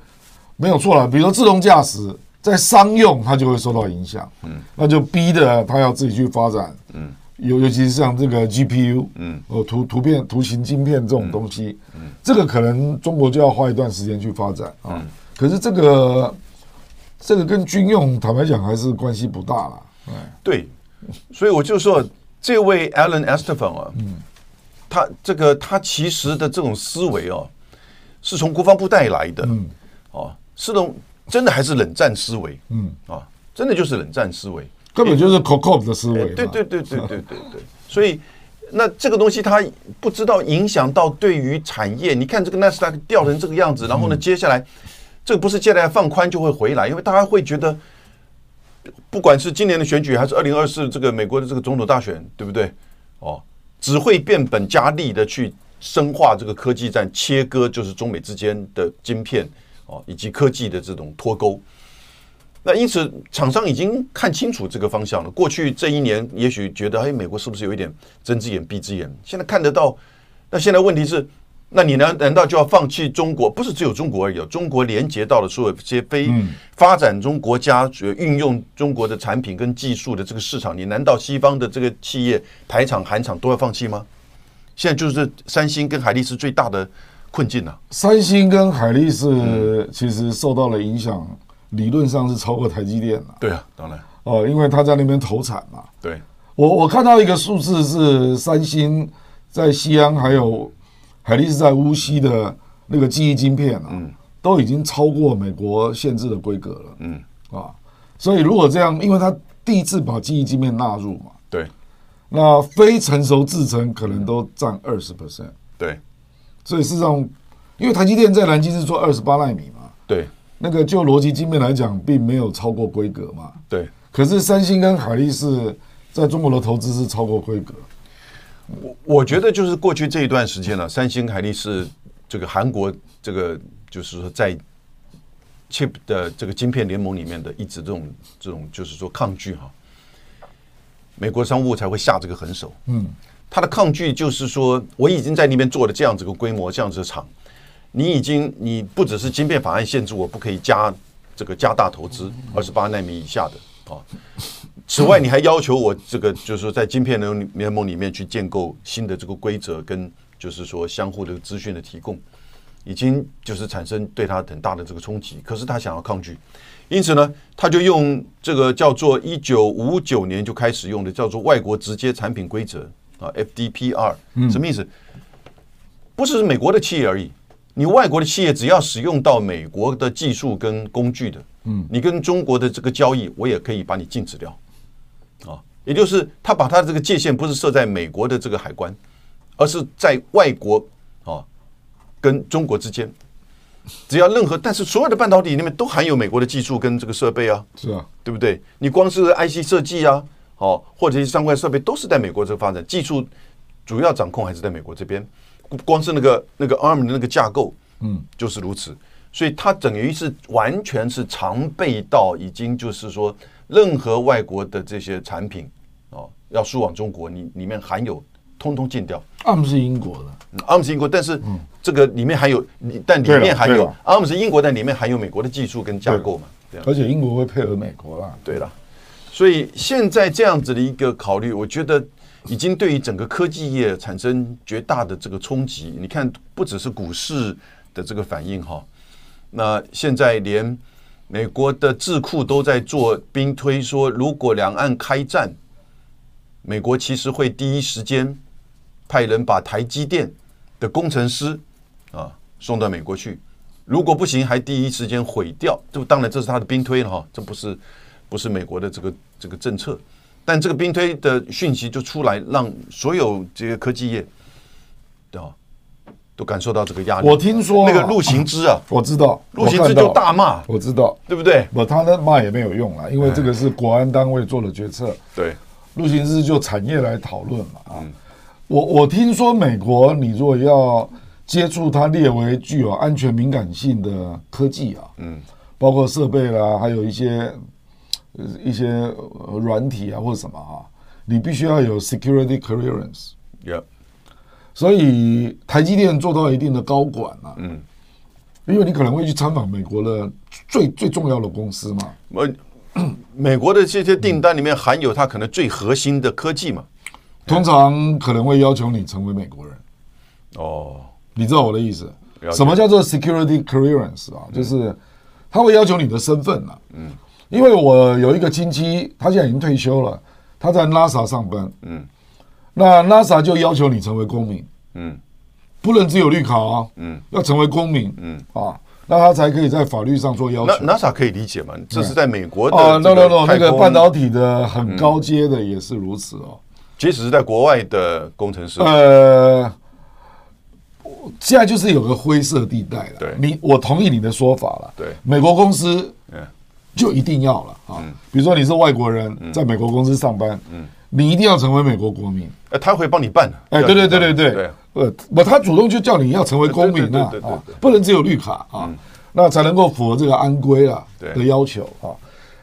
没有错了。比如说自动驾驶在商用，它就会受到影响。嗯，那就逼的它要自己去发展。嗯。尤尤其是像这个 GPU，嗯，哦，图图片图形晶片这种东西，嗯，这个可能中国就要花一段时间去发展啊。可是这个这个跟军用坦白讲还是关系不大了。对，所以我就说这位 Alan Estefan 啊，嗯，他这个他其实的这种思维哦，是从国防部带来的，嗯，哦，是种真的还是冷战思维，嗯，啊，真的就是冷战思维。根本就是 COCO 的思维，对对对对对对对，所以那这个东西它不知道影响到对于产业，你看这个纳斯达克掉成这个样子，然后呢，接下来这个不是接下来放宽就会回来，因为大家会觉得，不管是今年的选举还是二零二四这个美国的这个总统大选，对不对？哦，只会变本加厉的去深化这个科技战，切割就是中美之间的晶片哦，以及科技的这种脱钩。那因此，厂商已经看清楚这个方向了。过去这一年，也许觉得，哎，美国是不是有一点睁只眼闭只眼？现在看得到。那现在问题是，那你难难道就要放弃中国？不是只有中国而已，中国连接到了所有这些非发展中国家，运用中国的产品跟技术的这个市场，你难道西方的这个企业台厂、韩厂都要放弃吗？现在就是三星跟海力士最大的困境了。三星跟海力士其实受到了影响。理论上是超过台积电了。对啊，当然哦，因为他在那边投产嘛。对，我我看到一个数字是三星在西安还有海力士在无锡的那个记忆晶片啊，嗯，都已经超过美国限制的规格了。嗯啊，所以如果这样，因为他第一次把记忆晶片纳入嘛，对，那非成熟制程可能都占二十 percent。对，所以事实上，因为台积电在南京是做二十八纳米嘛。对。那个就逻辑晶片来讲，并没有超过规格嘛。对。可是三星跟海力士在中国的投资是超过规格。我我觉得就是过去这一段时间了，三星、海力士这个韩国这个就是说在 chip 的这个晶片联盟里面的一直这种这种就是说抗拒哈，美国商务才会下这个狠手。嗯。他的抗拒就是说，我已经在那边做了这样子个规模，这样子的厂。你已经，你不只是晶片法案限制我不可以加这个加大投资二十八纳米以下的啊，此外你还要求我这个就是说在晶片联联盟里面去建构新的这个规则跟就是说相互的资讯的提供，已经就是产生对他很大的这个冲击。可是他想要抗拒，因此呢，他就用这个叫做一九五九年就开始用的叫做外国直接产品规则啊 FDPR，什么意思？不是美国的企业而已。你外国的企业只要使用到美国的技术跟工具的，嗯，你跟中国的这个交易，我也可以把你禁止掉，啊，也就是他把他的这个界限不是设在美国的这个海关，而是在外国啊跟中国之间，只要任何，但是所有的半导体里面都含有美国的技术跟这个设备啊，是啊，对不对？你光是 IC 设计啊，哦，或者是相关设备都是在美国这个发展，技术主要掌控还是在美国这边。光是那个那个 ARM 的那个架构，嗯，就是如此，所以它等于是完全是常备到已经就是说，任何外国的这些产品哦，要输往中国，你里面含有通通禁掉。ARM 是英国的，ARM 是英国，但是这个里面还有，但里面还有 ARM 是英国，但里面含有美国的技术跟架构嘛，对，而且英国会配合美国啦，对了，所以现在这样子的一个考虑，我觉得。已经对于整个科技业产生绝大的这个冲击。你看，不只是股市的这个反应哈，那现在连美国的智库都在做兵推，说如果两岸开战，美国其实会第一时间派人把台积电的工程师啊送到美国去，如果不行，还第一时间毁掉。这当然这是他的兵推了哈，这不是不是美国的这个这个政策。但这个兵推的讯息就出来，让所有这个科技业，对吧？都感受到这个压力。我听说、啊、那个陆行之啊，我知道，陆行之就大骂，我知道，对不对？不，他那骂也没有用了，因为这个是国安单位做的决策。对，陆行之就产业来讨论嘛啊。我我听说美国，你如果要接触它列为具有安全敏感性的科技啊，嗯，包括设备啦，还有一些一些软体啊或者什么啊，你必须要有 security clearance。Yeah. 所以台积电做到一定的高管啊，嗯，因为你可能会去参访美国的最最重要的公司嘛，呃，美国的这些订单里面含有它可能最核心的科技嘛。通常可能会要求你成为美国人，哦，你知道我的意思？什么叫做 security clearance 啊？就是他会要求你的身份啊。嗯，因为我有一个亲戚，他现在已经退休了，他在 NASA 上班。嗯，那 NASA 就要求你成为公民。嗯，不能只有绿卡啊。嗯，要成为公民。嗯啊，那他才可以在法律上做要求。那 NASA 可以理解吗？这是在美国的啊？No No No，那个半导体的很高阶的也是如此哦。即使是在国外的工程师，呃，现在就是有个灰色地带了。对，你我同意你的说法了。对，美国公司，就一定要了啊。比如说你是外国人，在美国公司上班，嗯，你一定要成为美国国民。呃，他会帮你办的。哎，对对对对对，对，呃，不，他主动就叫你要成为公民啊，啊，不能只有绿卡啊，那才能够符合这个安规啊的要求啊。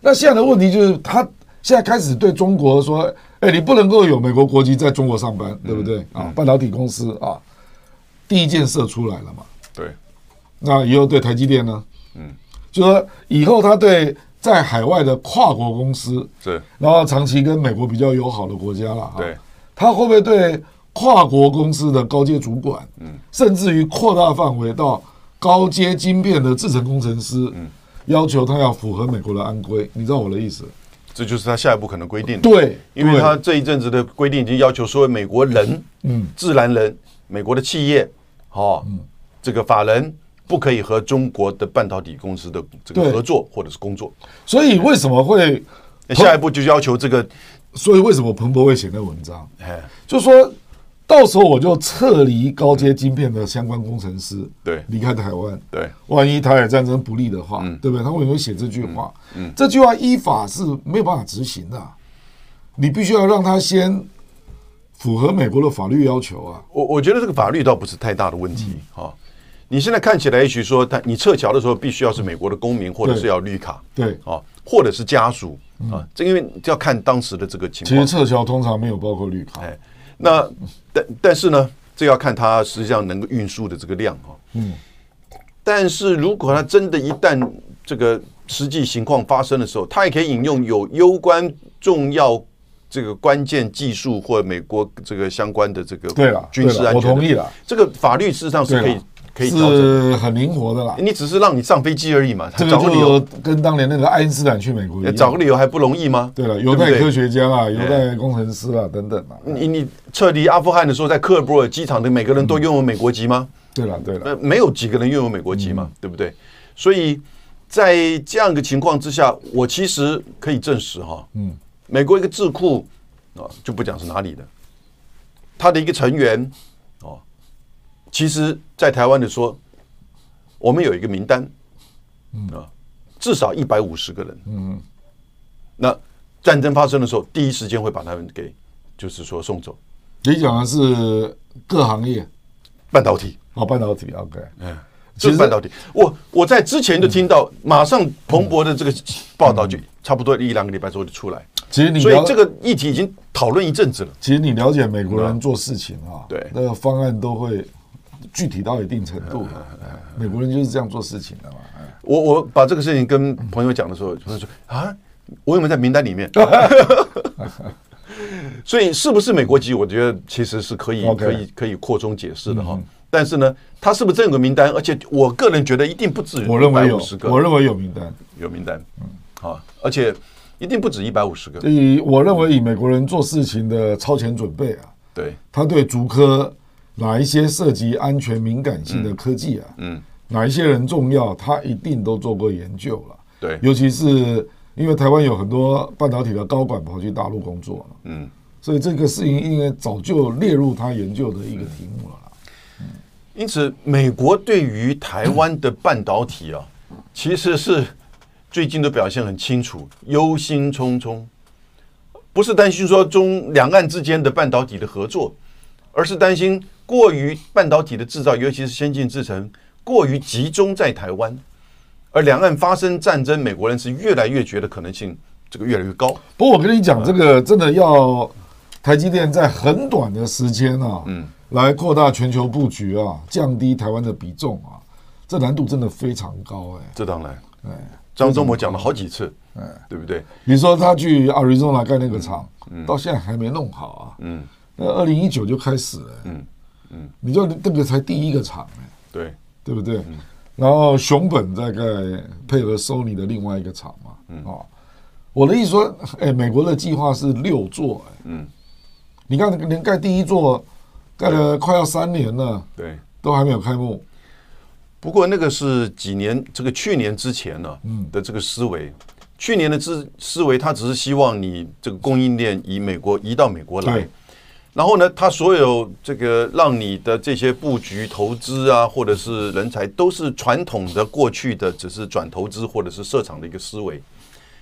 那现在的问题就是，他现在开始对中国说。哎，你不能够有美国国籍在中国上班，嗯、对不对啊？半导体公司啊，第一件事出来了嘛。对，那以后对台积电呢？嗯，就说以后他对在海外的跨国公司，是，然后长期跟美国比较友好的国家了，对，他会不会对跨国公司的高阶主管，嗯，甚至于扩大范围到高阶晶片的制程工程师，嗯，要求他要符合美国的安规？你知道我的意思？这就是他下一步可能规定的，对，因为他这一阵子的规定已经要求所有美国人，嗯，自然人，美国的企业，哦，这个法人不可以和中国的半导体公司的这个合作或者是工作。所以为什么会下一步就要求这个？所以为什么彭博会写那文章？哎，就说。到时候我就撤离高阶晶片的相关工程师，对，离开台湾，对，万一台海战争不利的话，对不对？他为什么会写这句话？嗯，这句话依法是没有办法执行的，你必须要让他先符合美国的法律要求啊。我我觉得这个法律倒不是太大的问题哈。你现在看起来，也许说他你撤侨的时候必须要是美国的公民，或者是要绿卡，对啊，或者是家属啊，这因为要看当时的这个情况。其实撤侨通常没有包括绿卡。哎那但但是呢，这要看它实际上能够运输的这个量哈。嗯。但是如果它真的一旦这个实际情况发生的时候，它也可以引用有攸关重要这个关键技术或美国这个相关的这个对了军事安全，我同意了。这个法律事实上是可以。可以是很灵活的啦，你只是让你上飞机而已嘛，这个找个理由。跟当年那个爱因斯坦去美国一样，找个理由还不容易吗？对了，犹太科学家啊，犹太工程师啊等等啊，你你撤离阿富汗的时候，在科尔伯尔机场的每个人都拥有美国籍吗？对了对了，没有几个人拥有美国籍嘛，对不对？所以在这样一个情况之下，我其实可以证实哈，嗯，美国一个智库啊，就不讲是哪里的，他的一个成员。其实，在台湾的说，我们有一个名单，啊，至少一百五十个人。嗯，那战争发生的时候，第一时间会把他们给，就是说送走。你讲的是各行业，半导体哦，半导体，OK，嗯，就是半导体。我我在之前就听到，马上彭博的这个报道就差不多一两个礼拜之后就出来。其实你所以这个议题已经讨论一阵子了。其实你了解美国人做事情啊，对，那个方案都会。具体到一定程度，美国人就是这样做事情的嘛。我我把这个事情跟朋友讲的时候，朋友说啊，我有没有在名单里面？所以是不是美国籍？我觉得其实是可以可以可以扩充解释的哈。但是呢，他是不是真有个名单？而且我个人觉得一定不止我认为有十个，我认为有名单，有名单。嗯，好，而且一定不止一百五十个。以我认为以美国人做事情的超前准备啊，对，他对竹科。哪一些涉及安全敏感性的科技啊？嗯，哪一些人重要，他一定都做过研究了。对，尤其是因为台湾有很多半导体的高管跑去大陆工作了，嗯，所以这个事情应该早就列入他研究的一个题目了。因此，美国对于台湾的半导体啊，其实是最近的表现很清楚，忧心忡忡，不是担心说中两岸之间的半导体的合作，而是担心过于半导体的制造，尤其是先进制程过于集中在台湾，而两岸发生战争，美国人是越来越觉得可能性这个越来越高。不过我跟你讲，这个真的要台积电在很短的时间啊，嗯。来扩大全球布局啊，降低台湾的比重啊，这难度真的非常高哎。这当然，哎，张忠谋讲了好几次，哎，对不对？比如说他去 Arizona 盖那个厂，到现在还没弄好啊。嗯，那二零一九就开始了。嗯嗯，你就这个才第一个厂哎。对，对不对？然后熊本在盖配合 Sony 的另外一个厂嘛。嗯啊，我的意思说，哎，美国的计划是六座哎。嗯，你看连盖第一座。盖了快要三年了，对，都还没有开幕。不过那个是几年，这个去年之前呢嗯的这个思维，去年的思思维，他只是希望你这个供应链以美国移到美国来，然后呢，他所有这个让你的这些布局、投资啊，或者是人才，都是传统的过去的只是转投资或者是设厂的一个思维，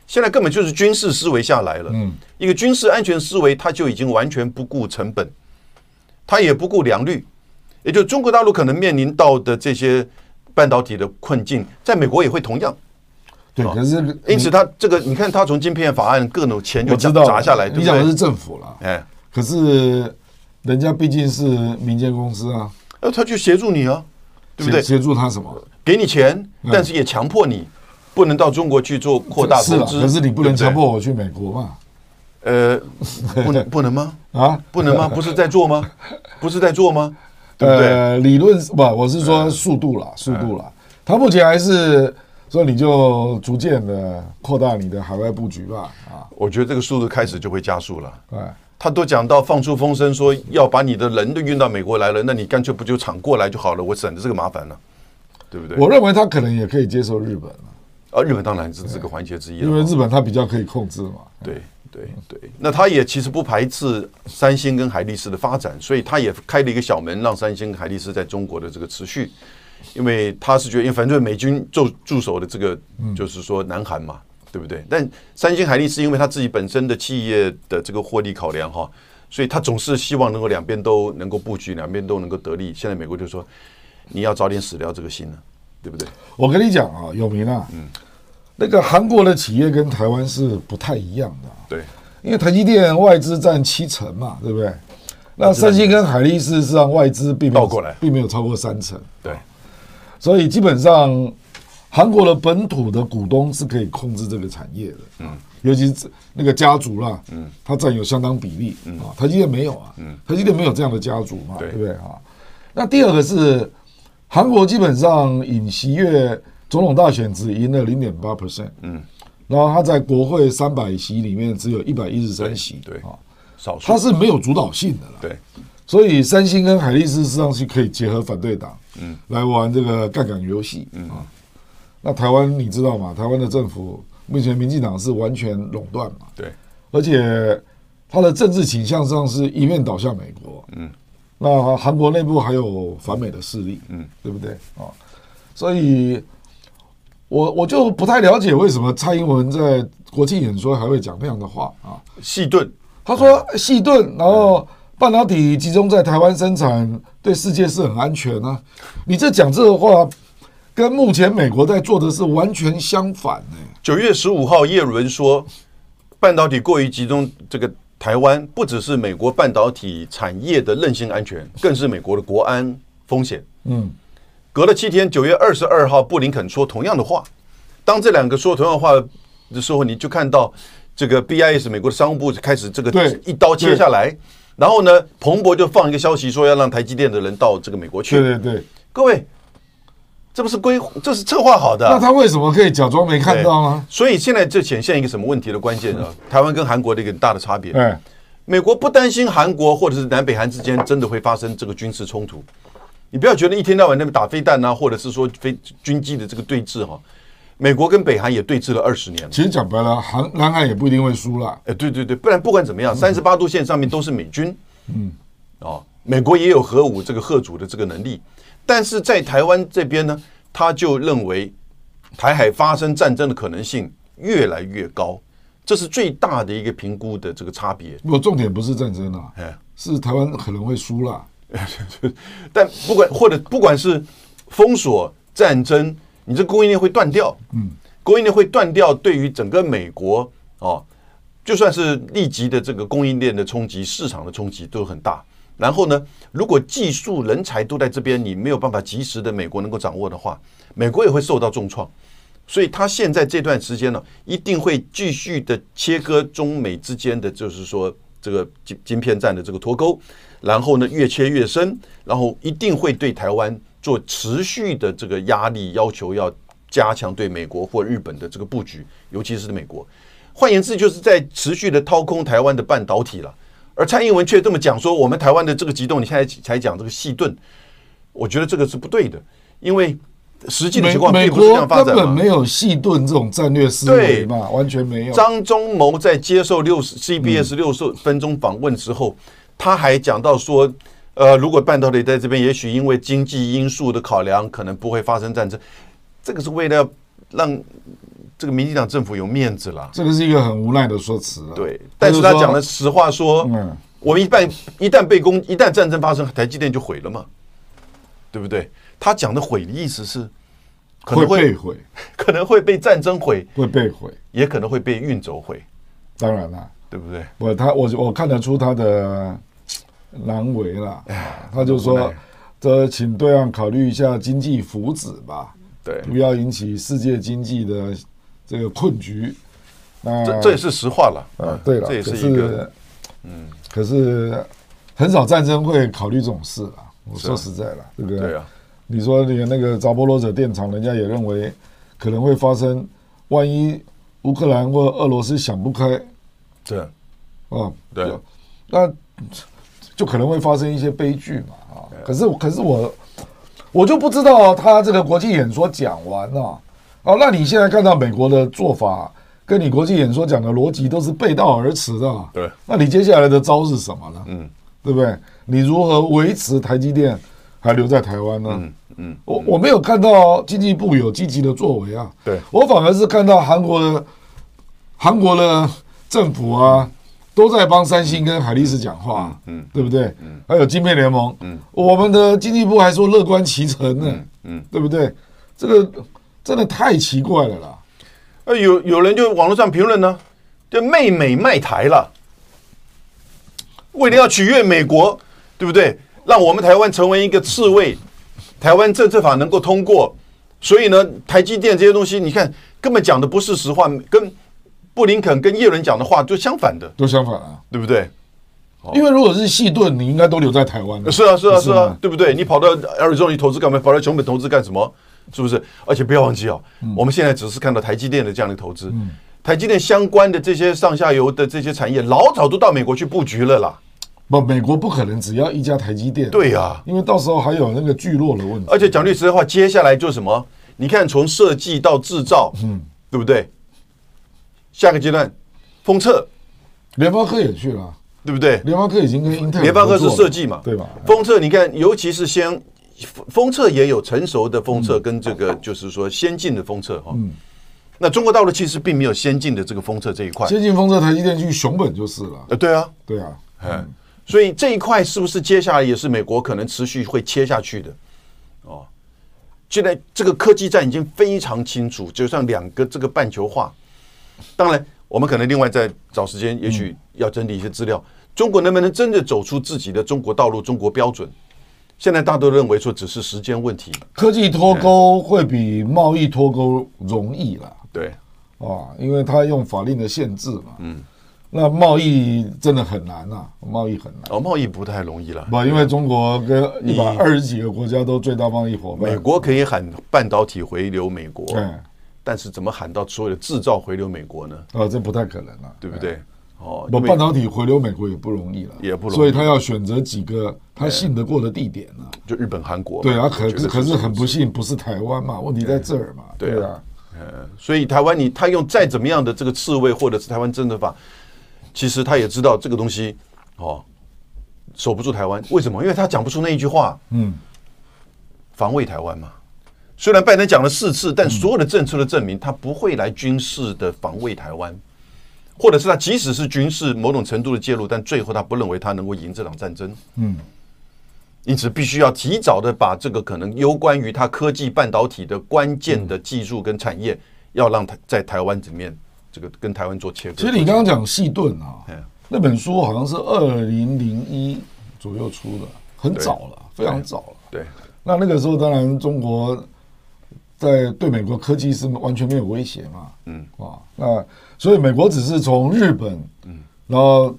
现在根本就是军事思维下来了。嗯，一个军事安全思维，他就已经完全不顾成本。他也不顾良率，也就中国大陆可能面临到的这些半导体的困境，在美国也会同样。对，可是因此他这个，你看他从晶片法案各种钱就砸下来，你讲的是政府了，哎，可是人家毕竟是民间公司啊，呃，他去协助你啊，对不对？协助他什么？给你钱，但是也强迫你不能到中国去做扩大投资，可是你不能强迫我去美国嘛。呃，不 能不能吗？啊，不能吗？不是在做吗？不是在做吗？对不对？呃、理论不，我是说速度了，速度了。他目前还是说你就逐渐的扩大你的海外布局吧。啊，我觉得这个速度开始就会加速了。对，他都讲到放出风声说要把你的人都运到美国来了，那你干脆不就厂过来就好了，我省得这个麻烦了，对不对？我认为他可能也可以接受日本了。啊，日本当然是这个环节之一，因为日本他比较可以控制嘛。对。对对，那他也其实不排斥三星跟海力士的发展，所以他也开了一个小门，让三星、海力士在中国的这个持续，因为他是觉得，因为反正美军驻驻守的这个就是说南韩嘛，对不对？但三星、海力士因为他自己本身的企业的这个获利考量哈，所以他总是希望能够两边都能够布局，两边都能够得利。现在美国就说你要早点死掉这个心了，对不对？我跟你讲啊，有名啊，嗯。那个韩国的企业跟台湾是不太一样的，对，因为台积电外资占七成嘛，对不对？那三星跟海力士实际上外资并没有倒过来，并没有超过三成，对，所以基本上韩国的本土的股东是可以控制这个产业的，嗯，尤其是那个家族啦，嗯，它占有相当比例，嗯。啊，台积电没有啊，嗯，台积电没有这样的家族嘛，对。不对啊？那第二个是韩国基本上尹锡悦。总统大选只赢了零点八 percent，嗯，然后他在国会三百席里面只有一百一十三席，对啊，少数，他是没有主导性的了，对，所以三星跟海力士实际上是可以结合反对党，嗯，来玩这个杠杆游戏，嗯。啊，那台湾你知道吗？台湾的政府目前民进党是完全垄断嘛，对，而且他的政治倾向上是一面倒向美国，嗯，那韩国内部还有反美的势力，嗯，对不对啊？所以。我我就不太了解为什么蔡英文在国庆演说还会讲那样的话啊？细盾，他说细盾，然后半导体集中在台湾生产，对世界是很安全啊。你这讲这个话，跟目前美国在做的是完全相反呢。九月十五号，叶伦说，半导体过于集中这个台湾，不只是美国半导体产业的韧性安全，更是美国的国安风险。嗯。隔了七天，九月二十二号，布林肯说同样的话。当这两个说同样的话的时候，你就看到这个 BIS 美国的商务部开始这个一刀切下来。然后呢，彭博就放一个消息说要让台积电的人到这个美国去。对对对，各位，这不是规，这是策划好的。那他为什么可以假装没看到呢？所以现在这显现一个什么问题的关键呢？台湾跟韩国的一个大的差别。美国不担心韩国或者是南北韩之间真的会发生这个军事冲突。你不要觉得一天到晚那边打飞弹啊，或者是说飞军机的这个对峙哈，美国跟北韩也对峙了二十年。其实讲白了，韩南韩也不一定会输了。哎，对对对，不然不管怎么样，三十八度线上面都是美军。嗯，哦，美国也有核武这个核主的这个能力，但是在台湾这边呢，他就认为台海发生战争的可能性越来越高，这是最大的一个评估的这个差别。我重点不是战争啊，哎，是台湾可能会输了。但不管或者不管是封锁战争，你这供应链会断掉，嗯，供应链会断掉，对于整个美国哦，就算是立即的这个供应链的冲击、市场的冲击都很大。然后呢，如果技术人才都在这边，你没有办法及时的美国能够掌握的话，美国也会受到重创。所以他现在这段时间呢，一定会继续的切割中美之间的，就是说这个晶晶片战的这个脱钩。然后呢，越切越深，然后一定会对台湾做持续的这个压力，要求要加强对美国或日本的这个布局，尤其是美国。换言之，就是在持续的掏空台湾的半导体了。而蔡英文却这么讲说，我们台湾的这个激动，你现在才讲这个细盾，我觉得这个是不对的，因为实际的情况并不是这样发展嘛。根本没有细盾这种战略思维嘛，完全没有。张忠谋在接受六十 CBS 六十分钟访问之后。他还讲到说，呃，如果半导体在这边，也许因为经济因素的考量，可能不会发生战争。这个是为了让这个民进党政府有面子了。这个是一个很无奈的说辞。对，但是他讲了实话说，嗯，我们一旦一旦被攻，一旦战争发生，台积电就毁了嘛，对不对？他讲的毁的意思是可能会被毁，可能会被战争毁，会被毁，也可能会被运走毁。当然了，对不对？我他我我看得出他的。难为了，他就说：“这请对岸考虑一下经济福祉吧，对，不要引起世界经济的这个困局。”那这这也是实话了。啊，对了，这也是一个，嗯，可是很少战争会考虑这种事了。我说实在了，这个，对啊，你说连那个扎波罗者电厂，人家也认为可能会发生，万一乌克兰或俄罗斯想不开，对，啊，对，那。就可能会发生一些悲剧嘛啊！可是可是我我就不知道他这个国际演说讲完了哦，那你现在看到美国的做法，跟你国际演说讲的逻辑都是背道而驰的。对，那你接下来的招是什么呢？嗯，对不对？你如何维持台积电还留在台湾呢？嗯嗯，我我没有看到经济部有积极的作为啊。对，我反而是看到韩国的韩国的政府啊。都在帮三星跟海力士讲话，嗯，对不对？嗯，还有晶片联盟，嗯，我们的经济部还说乐观其成呢，嗯，对不对？这个真的太奇怪了啦！呃，有有人就网络上评论呢，就媚美卖台了，为了要取悦美国，对不对？让我们台湾成为一个刺猬，台湾政策法能够通过，所以呢，台积电这些东西，你看根本讲的不是实话，跟。布林肯跟耶伦讲的话就相反的，都相反啊，对不对？因为如果是细盾，你应该都留在台湾。是啊，是啊，是啊，对不对？你跑到 Arizona 投资干嘛？跑到熊本投资干什么？是不是？而且不要忘记哦，我们现在只是看到台积电的这样的投资，台积电相关的这些上下游的这些产业，老早都到美国去布局了啦。不，美国不可能只要一家台积电。对呀，因为到时候还有那个聚落的问题。而且讲句实在话，接下来就是什么？你看，从设计到制造，嗯，对不对？下个阶段，封测，联发科也去了，对不对？联发科已经跟英特尔，联发科是设计嘛，对吧？封测，你看，尤其是先封测也有成熟的封测，跟这个 就是说先进的封测哈。嗯，那中国大陆其实并没有先进的这个封测这一块。先进封测，台积电去熊本就是了。呃，对啊，对啊，嗯，所以这一块是不是接下来也是美国可能持续会切下去的？哦，现在这个科技战已经非常清楚，就像两个这个半球化。当然，我们可能另外再找时间，也许要整理一些资料。中国能不能真的走出自己的中国道路、中国标准？现在大家都认为说只是时间问题。科技脱钩会比贸易脱钩容易了。对，啊，因为它用法令的限制嘛。嗯。那贸易真的很难啊，贸易很难。哦，贸易不太容易了。不，因为中国跟一百二十几个国家都最大贸易伙伴。美国可以喊半导体回流美国。对。但是怎么喊到所有的制造回流美国呢？啊，这不太可能了，对不对？哦，我半导体回流美国也不容易了，也不容易，所以他要选择几个他信得过的地点呢？就日本、韩国。对啊，可是可是很不幸，不是台湾嘛？问题在这儿嘛？对啊，呃，所以台湾你他用再怎么样的这个刺猬，或者是台湾政策法，其实他也知道这个东西哦，守不住台湾。为什么？因为他讲不出那一句话。嗯。防卫台湾嘛。虽然拜登讲了四次，但所有的政策都证明他不会来军事的防卫台湾，或者是他即使是军事某种程度的介入，但最后他不认为他能够赢这场战争。嗯，因此必须要提早的把这个可能攸关于他科技半导体的关键的技术跟产业，要让他在台湾里面这个跟台湾做切割。其实你刚刚讲细盾啊，那本书好像是二零零一左右出的，很早了，非常早了。对，那那个时候当然中国。在对美国科技是完全没有威胁嘛？嗯哇，那所以美国只是从日本，嗯，然后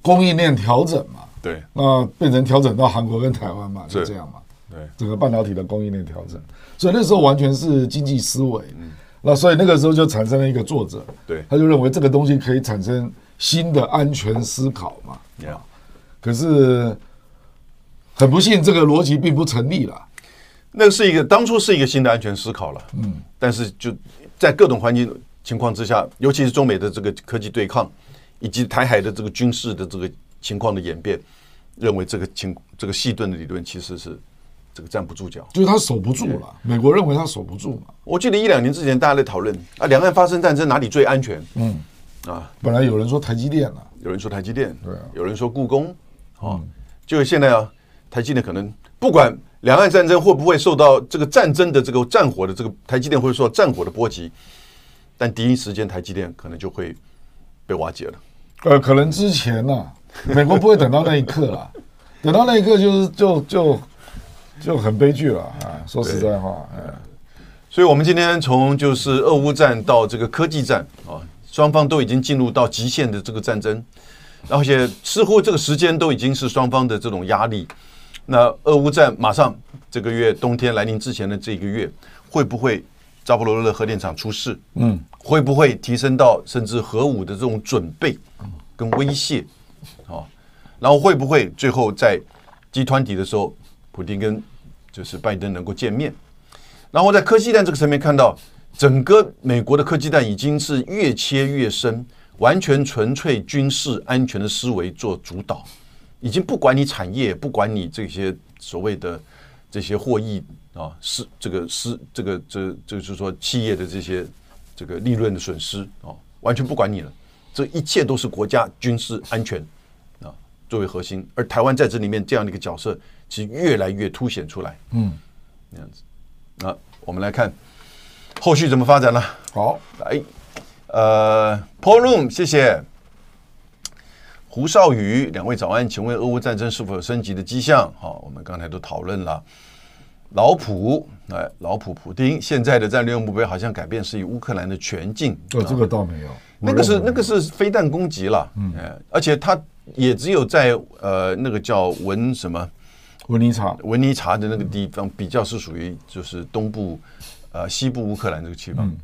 供应链调整嘛，对，那变成调整到韩国跟台湾嘛，就这样嘛，对，整个半导体的供应链调整，所以那时候完全是经济思维，嗯，那所以那个时候就产生了一个作者，对，他就认为这个东西可以产生新的安全思考嘛，啊，可是很不幸，这个逻辑并不成立了。那是一个当初是一个新的安全思考了，嗯，但是就在各种环境情况之下，尤其是中美的这个科技对抗，以及台海的这个军事的这个情况的演变，认为这个情这个细盾的理论其实是这个站不住脚，就是他守不住了。美国认为他守不住嘛。我记得一两年之前大家在讨论啊，两岸发生战争哪里最安全？嗯，啊，本来有人说台积电了，有人说台积电，对，有人说故宫，啊，就现在啊，台积电可能不管。两岸战争会不会受到这个战争的这个战火的这个台积电会受到战火的波及？但第一时间台积电可能就会被瓦解了。呃，可能之前呢、啊，美国不会等到那一刻了，等到那一刻就是就就就很悲剧了啊！说实在话，哎，所以我们今天从就是俄乌战到这个科技战啊，双方都已经进入到极限的这个战争，而且似乎这个时间都已经是双方的这种压力。那俄乌战马上这个月冬天来临之前的这一个月，会不会扎波罗热核电厂出事？嗯，会不会提升到甚至核武的这种准备跟威胁？啊，然后会不会最后在集团体的时候，普丁跟就是拜登能够见面？然后在科技战这个层面看到，整个美国的科技战已经是越切越深，完全纯粹军事安全的思维做主导。已经不管你产业，不管你这些所谓的这些获益啊，是这个是这个这就是说企业的这些这个利润的损失哦，完全不管你了。这一切都是国家军事安全啊作为核心，而台湾在这里面这样的一个角色，其实越来越凸显出来。嗯，那样子。那我们来看后续怎么发展了。好，来，呃，Paul Room，谢谢。胡少宇，两位早安，请问俄乌战争是否有升级的迹象？好，我们刚才都讨论了。老普，哎，老普，普丁现在的战略目标好像改变，是以乌克兰的全境。对，这个倒没有，那个是那个是飞弹攻击了，嗯，而且他也只有在呃那个叫文什么文尼察文尼察的那个地方，比较是属于就是东部呃西部乌克兰这个地方。嗯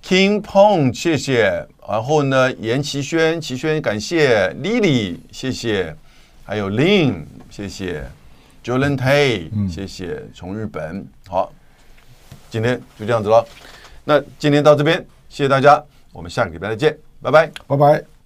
King Pong，谢谢。然后呢，严奇轩，奇轩感谢。Lily，谢谢。还有 Lin，谢谢。Jolin Tay，谢谢。从日本，好，今天就这样子了。那今天到这边，谢谢大家，我们下个礼拜再见，拜拜，拜拜。